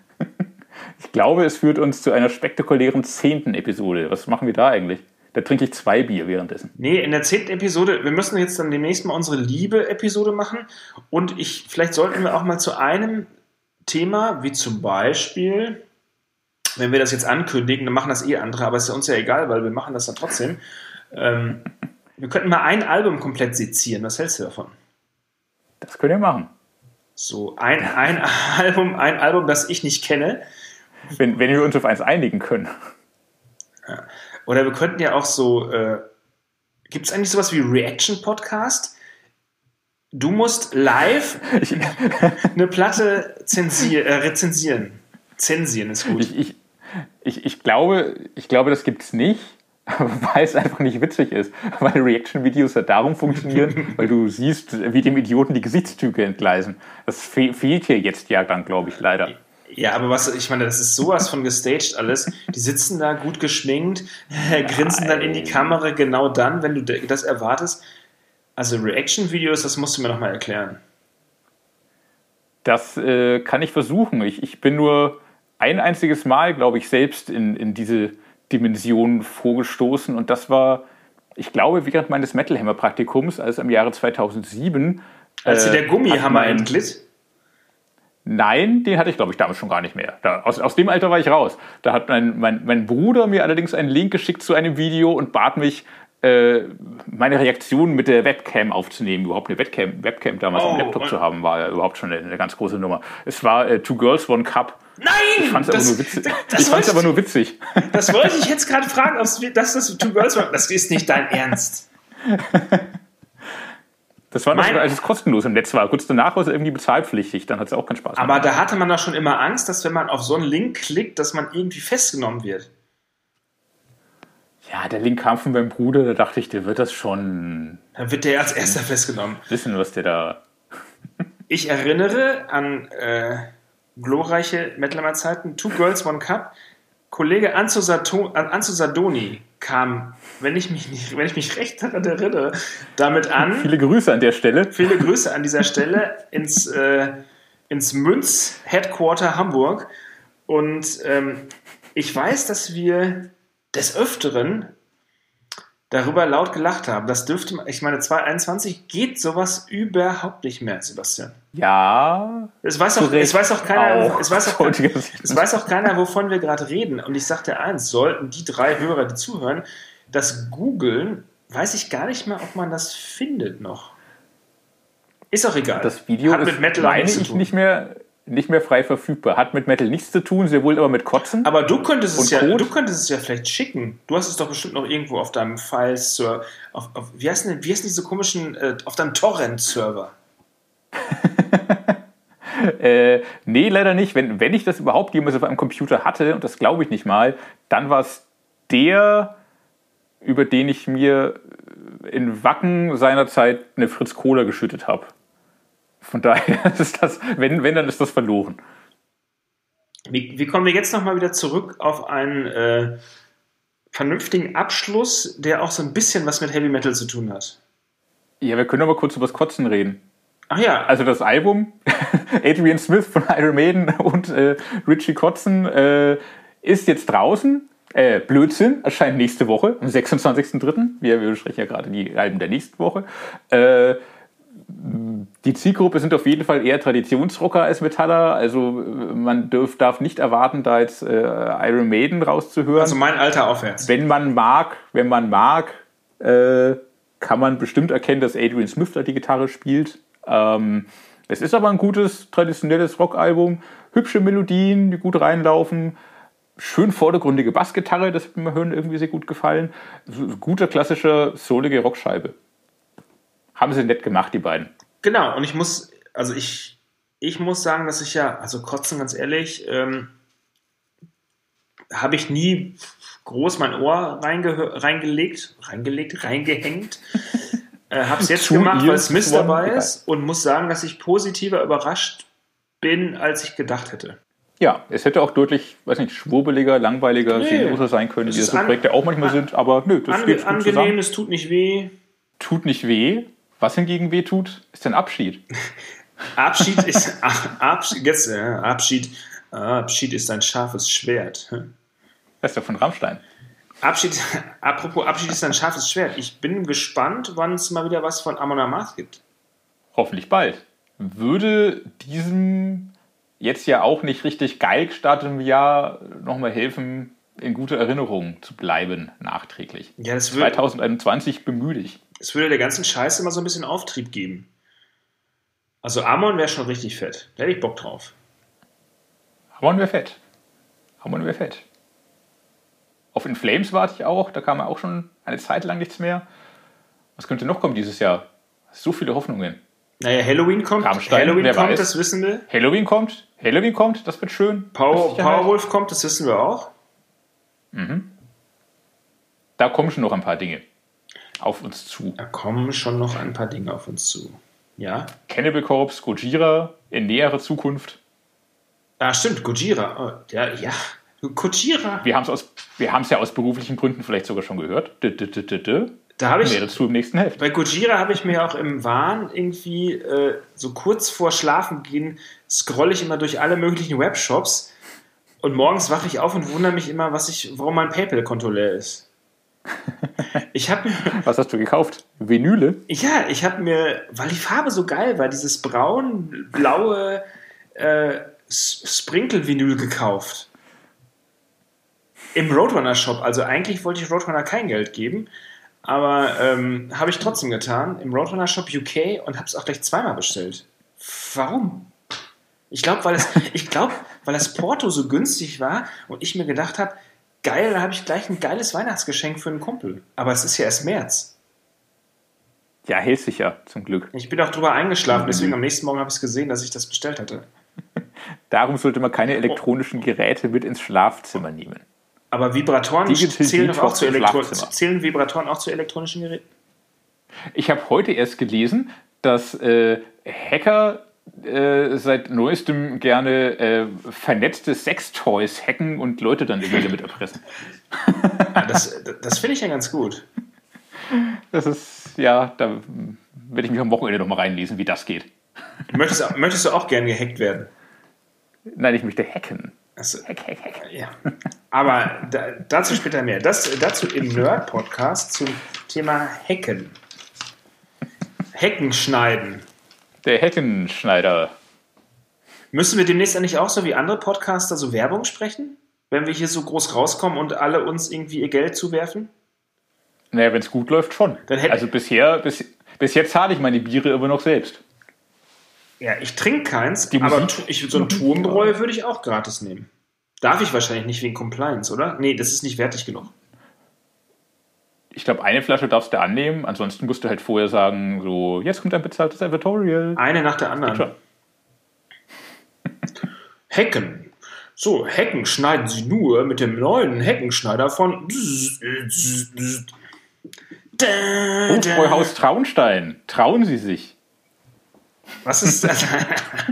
Ich glaube, es führt uns zu einer spektakulären zehnten Episode. Was machen wir da eigentlich? Da trinke ich zwei Bier währenddessen. Nee, in der zehnten Episode, wir müssen jetzt dann demnächst mal unsere Liebe-Episode machen. Und ich, vielleicht sollten wir auch mal zu einem Thema, wie zum Beispiel, wenn wir das jetzt ankündigen, dann machen das eh andere, aber ist ja uns ja egal, weil wir machen das dann trotzdem. Ähm, wir könnten mal ein Album komplett sezieren. Was hältst du davon? Das könnt ihr machen. So, ein, ein Album, ein Album, das ich nicht kenne. Wenn, wenn wir uns auf eins einigen können. Ja. Oder wir könnten ja auch so, äh, gibt es eigentlich sowas wie Reaction-Podcast? Du musst live eine Platte zensier, äh, rezensieren. Zensieren ist gut. Ich, ich, ich, ich glaube, ich glaube, das gibt es nicht, weil es einfach nicht witzig ist. Weil Reaction-Videos ja darum funktionieren, weil du siehst, wie dem Idioten die Gesichtszüge entgleisen. Das fe fehlt hier jetzt ja dann, glaube ich, leider. Ja, aber was, ich meine, das ist sowas von gestaged alles. Die sitzen da gut geschminkt, grinsen dann in die Kamera genau dann, wenn du das erwartest. Also Reaction-Videos, das musst du mir nochmal erklären. Das äh, kann ich versuchen. Ich, ich bin nur ein einziges Mal, glaube ich, selbst in, in diese Dimension vorgestoßen und das war, ich glaube, während meines Metal Hammer Praktikums, also im Jahre 2007. Als dir der äh, Gummihammer entglitt? Nein, den hatte ich, glaube ich, damals schon gar nicht mehr. Da, aus, aus dem Alter war ich raus. Da hat mein, mein, mein Bruder mir allerdings einen Link geschickt zu einem Video und bat mich, äh, meine Reaktion mit der Webcam aufzunehmen. Überhaupt eine Webcam, Webcam damals oh, am Laptop zu haben, war ja überhaupt schon eine, eine ganz große Nummer. Es war äh, Two Girls, One Cup. Nein! Ich fand es aber, nur witzig. Das, ich fand's aber nur witzig. Das wollte ich jetzt gerade fragen, ob das, das Two Girls One Das ist nicht dein Ernst. Das war noch, als es kostenlos im Netz war. Kurz danach war es irgendwie bezahlpflichtig, dann hat es auch keinen Spaß Aber da hatte man doch schon immer Angst, dass wenn man auf so einen Link klickt, dass man irgendwie festgenommen wird. Ja, der Link kam von meinem Bruder, da dachte ich, der wird das schon. Dann wird der als erster festgenommen. Wissen, was der da. ich erinnere an äh, glorreiche Mettlermer-Zeiten. Two Girls, One Cup. Kollege Anzo, Sato, Anzo Sadoni kam, wenn ich mich nicht, wenn ich mich recht daran erinnere, damit an. Viele Grüße an der Stelle. Viele Grüße an dieser Stelle ins, äh, ins Münz Headquarter Hamburg. Und ähm, ich weiß, dass wir des Öfteren darüber laut gelacht haben. Das dürfte, ich meine, 2021 geht sowas überhaupt nicht mehr, Sebastian. Ja. Es weiß auch, es weiß auch keiner, auch. Es, weiß auch, es weiß auch keiner, wovon wir gerade reden. Und ich sagte eins, sollten die drei Hörer, die zuhören, das googeln, weiß ich gar nicht mehr, ob man das findet noch. Ist auch egal. Das Video Hat mit Metal meine ich nicht mehr nicht mehr frei verfügbar. Hat mit Metal nichts zu tun, sehr wohl aber mit Kotzen. Aber du könntest es ja, Code. du könntest es ja vielleicht schicken. Du hast es doch bestimmt noch irgendwo auf deinem File-Server. Auf, auf, wie, heißen denn, wie heißen diese komischen, äh, auf deinem Torrent-Server? äh, nee, leider nicht. Wenn, wenn ich das überhaupt jemals auf einem Computer hatte, und das glaube ich nicht mal, dann war es der, über den ich mir in Wacken seinerzeit eine Fritz Cola geschüttet habe. Von daher ist das, wenn, wenn, dann ist das verloren. Wie, wie kommen wir jetzt nochmal wieder zurück auf einen äh, vernünftigen Abschluss, der auch so ein bisschen was mit Heavy Metal zu tun hat? Ja, wir können aber kurz über das Kotzen reden. Ach ja. Also das Album, Adrian Smith von Iron Maiden und äh, Richie Kotzen, äh, ist jetzt draußen. Äh, Blödsinn, erscheint nächste Woche, am 26.03. Wir, wir besprechen ja gerade die Alben der nächsten Woche. Äh, die Zielgruppe sind auf jeden Fall eher Traditionsrocker als Metaller. Also man dürf, darf nicht erwarten, da jetzt äh, Iron Maiden rauszuhören. Also mein Alter aufwärts. Wenn man mag, wenn man mag, äh, kann man bestimmt erkennen, dass Adrian Smith da die Gitarre spielt. Ähm, es ist aber ein gutes, traditionelles Rockalbum. Hübsche Melodien, die gut reinlaufen. Schön vordergründige Bassgitarre, das hat mir hören irgendwie sehr gut gefallen. Gute klassische, solige Rockscheibe. Haben sie nett gemacht, die beiden. Genau, und ich muss, also ich, ich muss sagen, dass ich ja, also kotzen ganz ehrlich, ähm, habe ich nie groß mein Ohr reingelegt, reingelegt, reingehängt. äh, habe es jetzt gemacht, weil es Mist dabei ist und muss sagen, dass ich positiver überrascht bin, als ich gedacht hätte. Ja, es hätte auch deutlich, weiß nicht, schwurbeliger, langweiliger, nee, sein können, wie das so Projekte auch manchmal sind, aber nö, das ange geht gut angenehm, zusammen. es tut nicht weh. Tut nicht weh. Was hingegen wehtut, ist ein Abschied. Abschied ist Abschied, jetzt, Abschied, Abschied ist ein scharfes Schwert. Das ist ja von Rammstein. Abschied, apropos Abschied ist ein scharfes Schwert. Ich bin gespannt, wann es mal wieder was von Amon Amarth gibt. Hoffentlich bald. Würde diesem jetzt ja auch nicht richtig geil gestartet im Jahr, nochmal helfen, in guter Erinnerung zu bleiben, nachträglich. Ja, das würde, 2021 bemühe dich. Es würde der ganzen Scheiße immer so ein bisschen Auftrieb geben. Also Amon wäre schon richtig fett. Da hätte ich Bock drauf. Amon wäre fett. Amon wäre fett. Auf In Flames warte ich auch. Da kam ja auch schon eine Zeit lang nichts mehr. Was könnte noch kommen dieses Jahr? So viele Hoffnungen. Naja, Halloween kommt. Rammstein, Halloween kommt, weiß. das wissen wir. Halloween kommt. Halloween kommt, das wird schön. Power, Powerwolf kommt, das wissen wir auch. Mhm. Da kommen schon noch ein paar Dinge auf uns zu. Da kommen schon noch ein paar Dinge auf uns zu. Ja. Cannibal Corpse, Gojira in näherer Zukunft. Ah, stimmt, Gojira. Oh, ja, ja. Gojira. Wir haben es aus, wir haben es ja aus beruflichen Gründen vielleicht sogar schon gehört. D -d -d da habe ich. Mehr dazu im nächsten Heft. Bei Gojira habe ich mir auch im Wahn irgendwie äh, so kurz vor Schlafen gehen, scrolle ich immer durch alle möglichen Webshops und morgens wache ich auf und wundere mich immer, was ich, warum mein PayPal-Konto leer ist. Ich habe Was hast du gekauft? Vinyle? Ja, ich habe mir, weil die Farbe so geil war, dieses braun-blaue äh, Sprinkle-Vinyl gekauft. Im Roadrunner-Shop. Also eigentlich wollte ich Roadrunner kein Geld geben, aber ähm, habe ich trotzdem getan. Im Roadrunner-Shop UK und habe es auch gleich zweimal bestellt. Warum? Ich glaube, weil, ich glaub, weil das Porto so günstig war und ich mir gedacht habe, geil, da habe ich gleich ein geiles Weihnachtsgeschenk für einen Kumpel. Aber es ist ja erst März. Ja, hält sich ja, zum Glück. Ich bin auch drüber eingeschlafen, deswegen am nächsten Morgen habe ich es gesehen, dass ich das bestellt hatte. Darum sollte man keine elektronischen Geräte mit ins Schlafzimmer nehmen. Aber Vibratoren zählen, doch auch zu Elektro zählen Vibratoren auch zu elektronischen Geräten? Ich habe heute erst gelesen, dass äh, Hacker äh, seit neuestem gerne äh, vernetzte Sextoys hacken und Leute dann irgendwie damit erpressen. Ja, das das finde ich ja ganz gut. Das ist, ja, da werde ich mich am Wochenende noch mal reinlesen, wie das geht. Möchtest, möchtest du auch gern gehackt werden? Nein, ich möchte hacken. Also, hack, hack, hack. Ja. Aber da, dazu später mehr. Das, dazu im Nerd-Podcast zum Thema Hacken. Hecken schneiden. Der Heckenschneider. Müssen wir demnächst eigentlich auch so wie andere Podcaster so Werbung sprechen? Wenn wir hier so groß rauskommen und alle uns irgendwie ihr Geld zuwerfen? Naja, wenn es gut läuft, schon. also bisher, bis, bis jetzt zahle ich meine Biere immer noch selbst. Ja, ich trinke keins, Die aber ich, so ein Turmbräu würde ich auch gratis nehmen. Darf ich wahrscheinlich nicht wegen Compliance, oder? Nee, das ist nicht wertig genug. Ich glaube, eine Flasche darfst du annehmen, ansonsten musst du halt vorher sagen, so, jetzt kommt ein bezahltes Editorial. Eine nach der anderen. Hecken. So, Hecken schneiden Sie nur mit dem neuen Heckenschneider von. Hofbräuhaus Traunstein. Trauen Sie sich. Was ist das?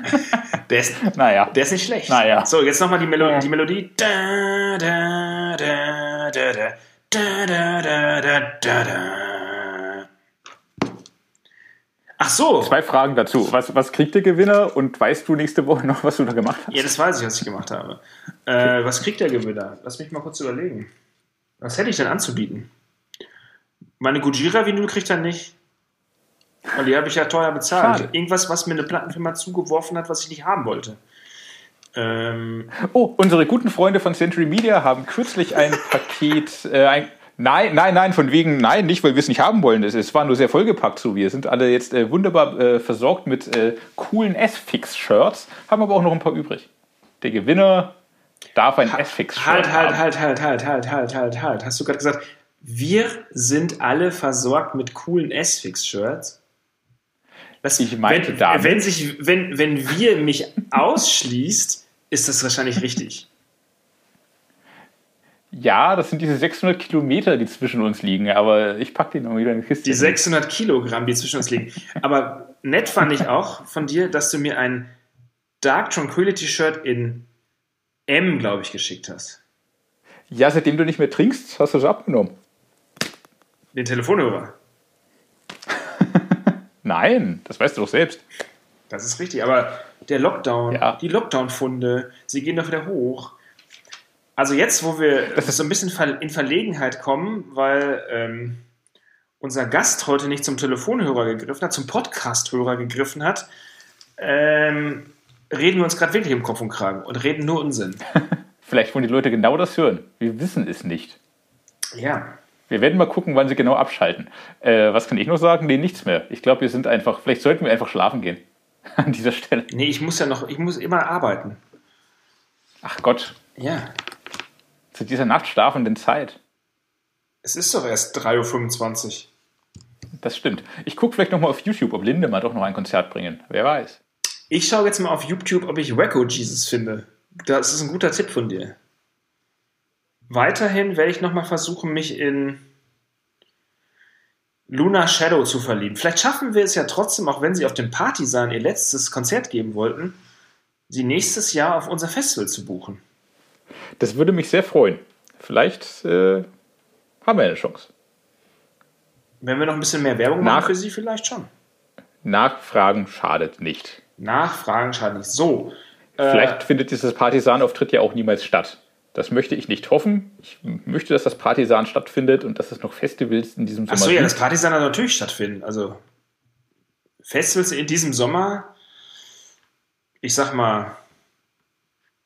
der, ist, naja. der ist nicht schlecht. Naja. So, jetzt nochmal die, Melo die Melodie. Da, da, da, da, da. Da, da, da, da, da. Ach so. Zwei Fragen dazu. Was, was kriegt der Gewinner und weißt du nächste Woche noch, was du da gemacht hast? Ja, das weiß ich, was ich gemacht habe. Äh, was kriegt der Gewinner? Lass mich mal kurz überlegen. Was hätte ich denn anzubieten? Meine Gujira-Vinyl kriegt er nicht. Weil die habe ich ja teuer bezahlt. Schade. Irgendwas, was mir eine Plattenfirma zugeworfen hat, was ich nicht haben wollte. Ähm oh, unsere guten Freunde von Century Media haben kürzlich ein Paket, äh, ein, Nein, nein, nein, von wegen, nein, nicht, weil wir es nicht haben wollen. Es, es war nur sehr vollgepackt so. Wir sind alle jetzt äh, wunderbar äh, versorgt mit äh, coolen S-Fix-Shirts, haben aber auch noch ein paar übrig. Der Gewinner darf ein S-Fix-Shirt halt, halt, Halt, halt, halt, halt, halt, halt, halt. Hast du gerade gesagt, wir sind alle versorgt mit coolen S-Fix-Shirts? Was, ich meinte wenn, damit. Wenn, sich, wenn, wenn wir mich ausschließt, ist das wahrscheinlich richtig. Ja, das sind diese 600 Kilometer, die zwischen uns liegen, aber ich packe die noch wieder in die Kiste. Die 600 Kilogramm, die zwischen uns liegen. Aber nett fand ich auch von dir, dass du mir ein Dark Tranquility Shirt in M, glaube ich, geschickt hast. Ja, seitdem du nicht mehr trinkst, hast du es abgenommen. Den Telefonhörer. Nein, das weißt du doch selbst. Das ist richtig, aber der Lockdown, ja. die Lockdown-Funde, sie gehen doch wieder hoch. Also jetzt, wo wir so ein bisschen in Verlegenheit kommen, weil ähm, unser Gast heute nicht zum Telefonhörer gegriffen hat, zum Podcast-Hörer gegriffen hat, ähm, reden wir uns gerade wirklich im Kopf und Kragen und reden nur Unsinn. Vielleicht wollen die Leute genau das hören. Wir wissen es nicht. Ja. Wir werden mal gucken, wann sie genau abschalten. Äh, was kann ich noch sagen? Nee, nichts mehr. Ich glaube, wir sind einfach, vielleicht sollten wir einfach schlafen gehen. An dieser Stelle. Nee, ich muss ja noch, ich muss immer arbeiten. Ach Gott. Ja. Zu dieser Nacht schlafenden Zeit. Es ist doch erst 3.25 Uhr. Das stimmt. Ich gucke vielleicht nochmal auf YouTube, ob Linde mal doch noch ein Konzert bringen. Wer weiß. Ich schaue jetzt mal auf YouTube, ob ich Wacko Jesus finde. Das ist ein guter Tipp von dir. Weiterhin werde ich nochmal versuchen, mich in Luna Shadow zu verlieben. Vielleicht schaffen wir es ja trotzdem, auch wenn sie auf dem Partisan ihr letztes Konzert geben wollten, sie nächstes Jahr auf unser Festival zu buchen. Das würde mich sehr freuen. Vielleicht äh, haben wir eine Chance. Wenn wir noch ein bisschen mehr Werbung Nach- machen für sie, vielleicht schon. Nachfragen schadet nicht. Nachfragen schadet nicht. So. Vielleicht findet dieses Partisan-Auftritt ja auch niemals statt. Das möchte ich nicht hoffen. Ich möchte, dass das Partisan stattfindet und dass es noch Festivals in diesem Sommer Achso, ja, das gibt. Partisan hat natürlich stattfinden. Also Festivals in diesem Sommer, ich sag mal,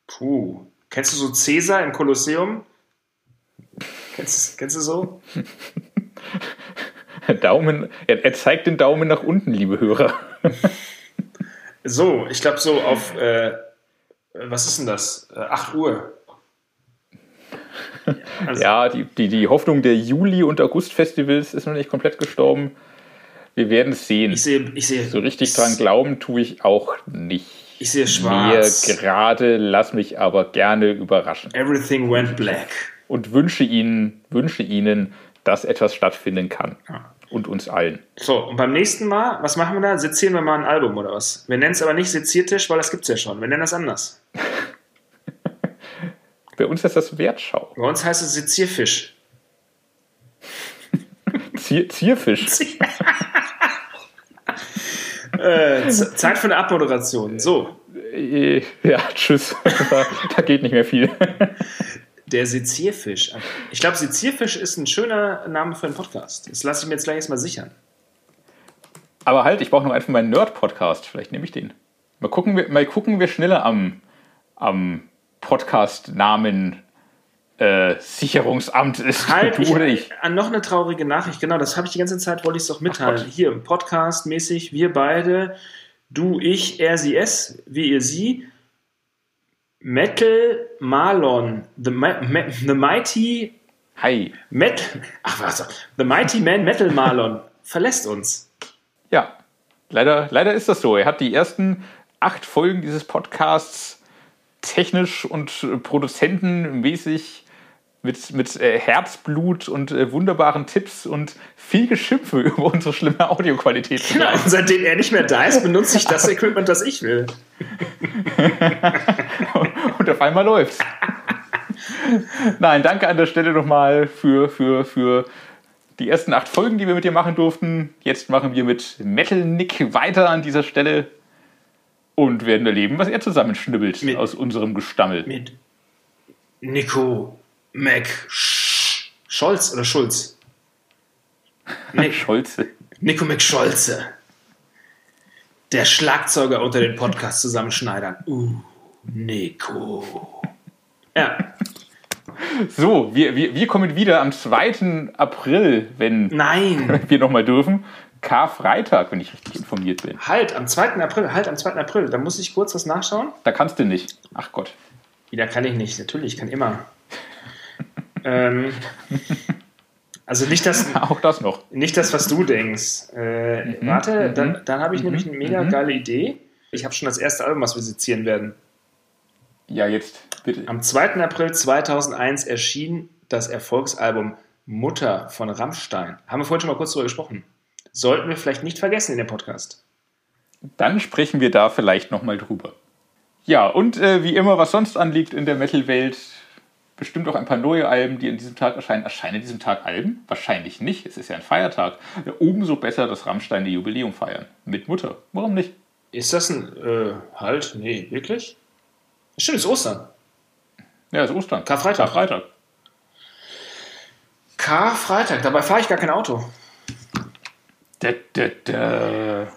puh, kennst du so Cäsar im Kolosseum? Kennst, kennst du so? Daumen, er, er zeigt den Daumen nach unten, liebe Hörer. So, ich glaube so auf, äh, was ist denn das? Äh, 8 Uhr. Also, Ja, die, die, die Hoffnung der Juli- und August-Festivals ist noch nicht komplett gestorben. Wir werden es sehen. Ich sehe, ich sehe, So richtig dran glauben tue ich auch nicht. Ich sehe Mir schwarz. gerade, lass mich aber gerne überraschen. Everything went black. Und wünsche Ihnen, wünsche Ihnen, dass etwas stattfinden kann. Ja. Und uns allen. So, und beim nächsten Mal, was machen wir da? Sezieren wir mal ein Album oder was? Wir nennen es aber nicht Seziertisch, weil das gibt es ja schon. Wir nennen das anders. Bei uns ist das Wertschau. Bei uns heißt es Sezierfisch. Zier, Zierfisch. Äh, Zeit für eine Abmoderation. So, Äh, Ja, tschüss. da, da geht nicht mehr viel. der Sezierfisch. Ich glaube, Sezierfisch ist ein schöner Name für einen Podcast. Das lasse ich mir jetzt gleich erstmal sichern. Aber halt, ich brauche noch einen für meinen Nerd-Podcast. Vielleicht nehme ich den. Mal gucken, wir- mal gucken wir schneller am, am Podcast-Namen äh, Sicherungsamt ist. Halt, du ich, oder ich. Noch eine traurige Nachricht. Genau, das habe ich die ganze Zeit, wollte ich es doch mitteilen. Hier, im Podcast mäßig, wir beide, du, ich, er, sie, es, wie ihr sie. Metal Marlon, the, Ma Ma the Mighty Hi. Metal, ach was, The Mighty Man Metal Marlon verlässt uns. Ja, leider, leider ist das so. Er hat die ersten acht Folgen dieses Podcasts technisch und äh, produzentenmäßig mit, mit äh, Herzblut und äh, wunderbaren Tipps und viel Geschimpfe über unsere schlimme Audioqualität. Genau, und seitdem er nicht mehr da ist, benutze ich das Equipment, das ich will. und auf einmal läuft's. Nein, danke an der Stelle nochmal für, für, für die ersten acht Folgen, die wir mit dir machen durften. Jetzt machen wir mit Metal Nick weiter an dieser Stelle und werden erleben, was er zusammenschnibbelt Mit- aus unserem Gestammel. Mit Nico Mac Sch Scholz oder Schulz? Nick, Scholze. Nico Mac Scholze. Der Schlagzeuger unter den Podcast-Zusammenschneidern. Uh, Nico. Ja, So, wir, wir, wir kommen wieder am 2. April, wenn nein. wir nochmal dürfen. Karfreitag, wenn ich richtig informiert bin. Halt, am 2. April, halt, am 2. April. Da muss ich kurz was nachschauen. Da kannst du nicht. Ach Gott. Wieder kann ich nicht, natürlich, ich kann immer. ähm, also nicht das, Auch das noch. nicht das, was du denkst. Äh, warte, dann, dann habe ich nämlich eine mega geile Idee. Ich habe schon das erste Album, was wir sezieren werden. Ja, jetzt bitte. Am 2. April 2001 erschien das Erfolgsalbum Mutter von Rammstein. Haben wir vorhin schon mal kurz darüber gesprochen. Sollten wir vielleicht nicht vergessen in dem Podcast. Dann sprechen wir da vielleicht nochmal drüber. Ja, und äh, wie immer, was sonst anliegt in der Metal-Welt, bestimmt auch ein paar neue Alben, die an diesem Tag erscheinen. Erscheinen an diesem Tag Alben? Wahrscheinlich nicht. Es ist ja ein Feiertag. Ja, umso besser, dass Rammstein ihr Jubiläum feiern. Mit Mutter. Warum nicht? Ist das ein äh, Halt? Nee, wirklich? Stimmt, es ist Ostern. Ja, ist Ostern. Karfreitag. Karfreitag. Karfreitag, dabei fahre ich gar kein Auto. Da, da, da.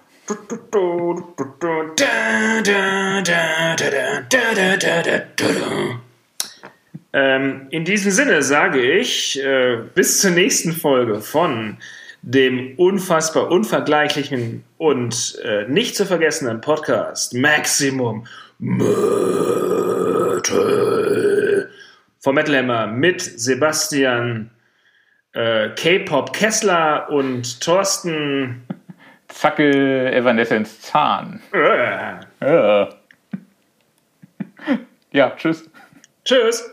Ähm, in diesem Sinne sage ich äh, bis zur nächsten Folge von dem unfassbar unvergleichlichen und äh, nicht zu vergessenen Podcast Maximum Metal. Vom Metal Hammer mit Sebastian äh, K-Pop Kessler und Thorsten Zackel Evanescence Zahn. Äh. Ja. ja, tschüss. Tschüss.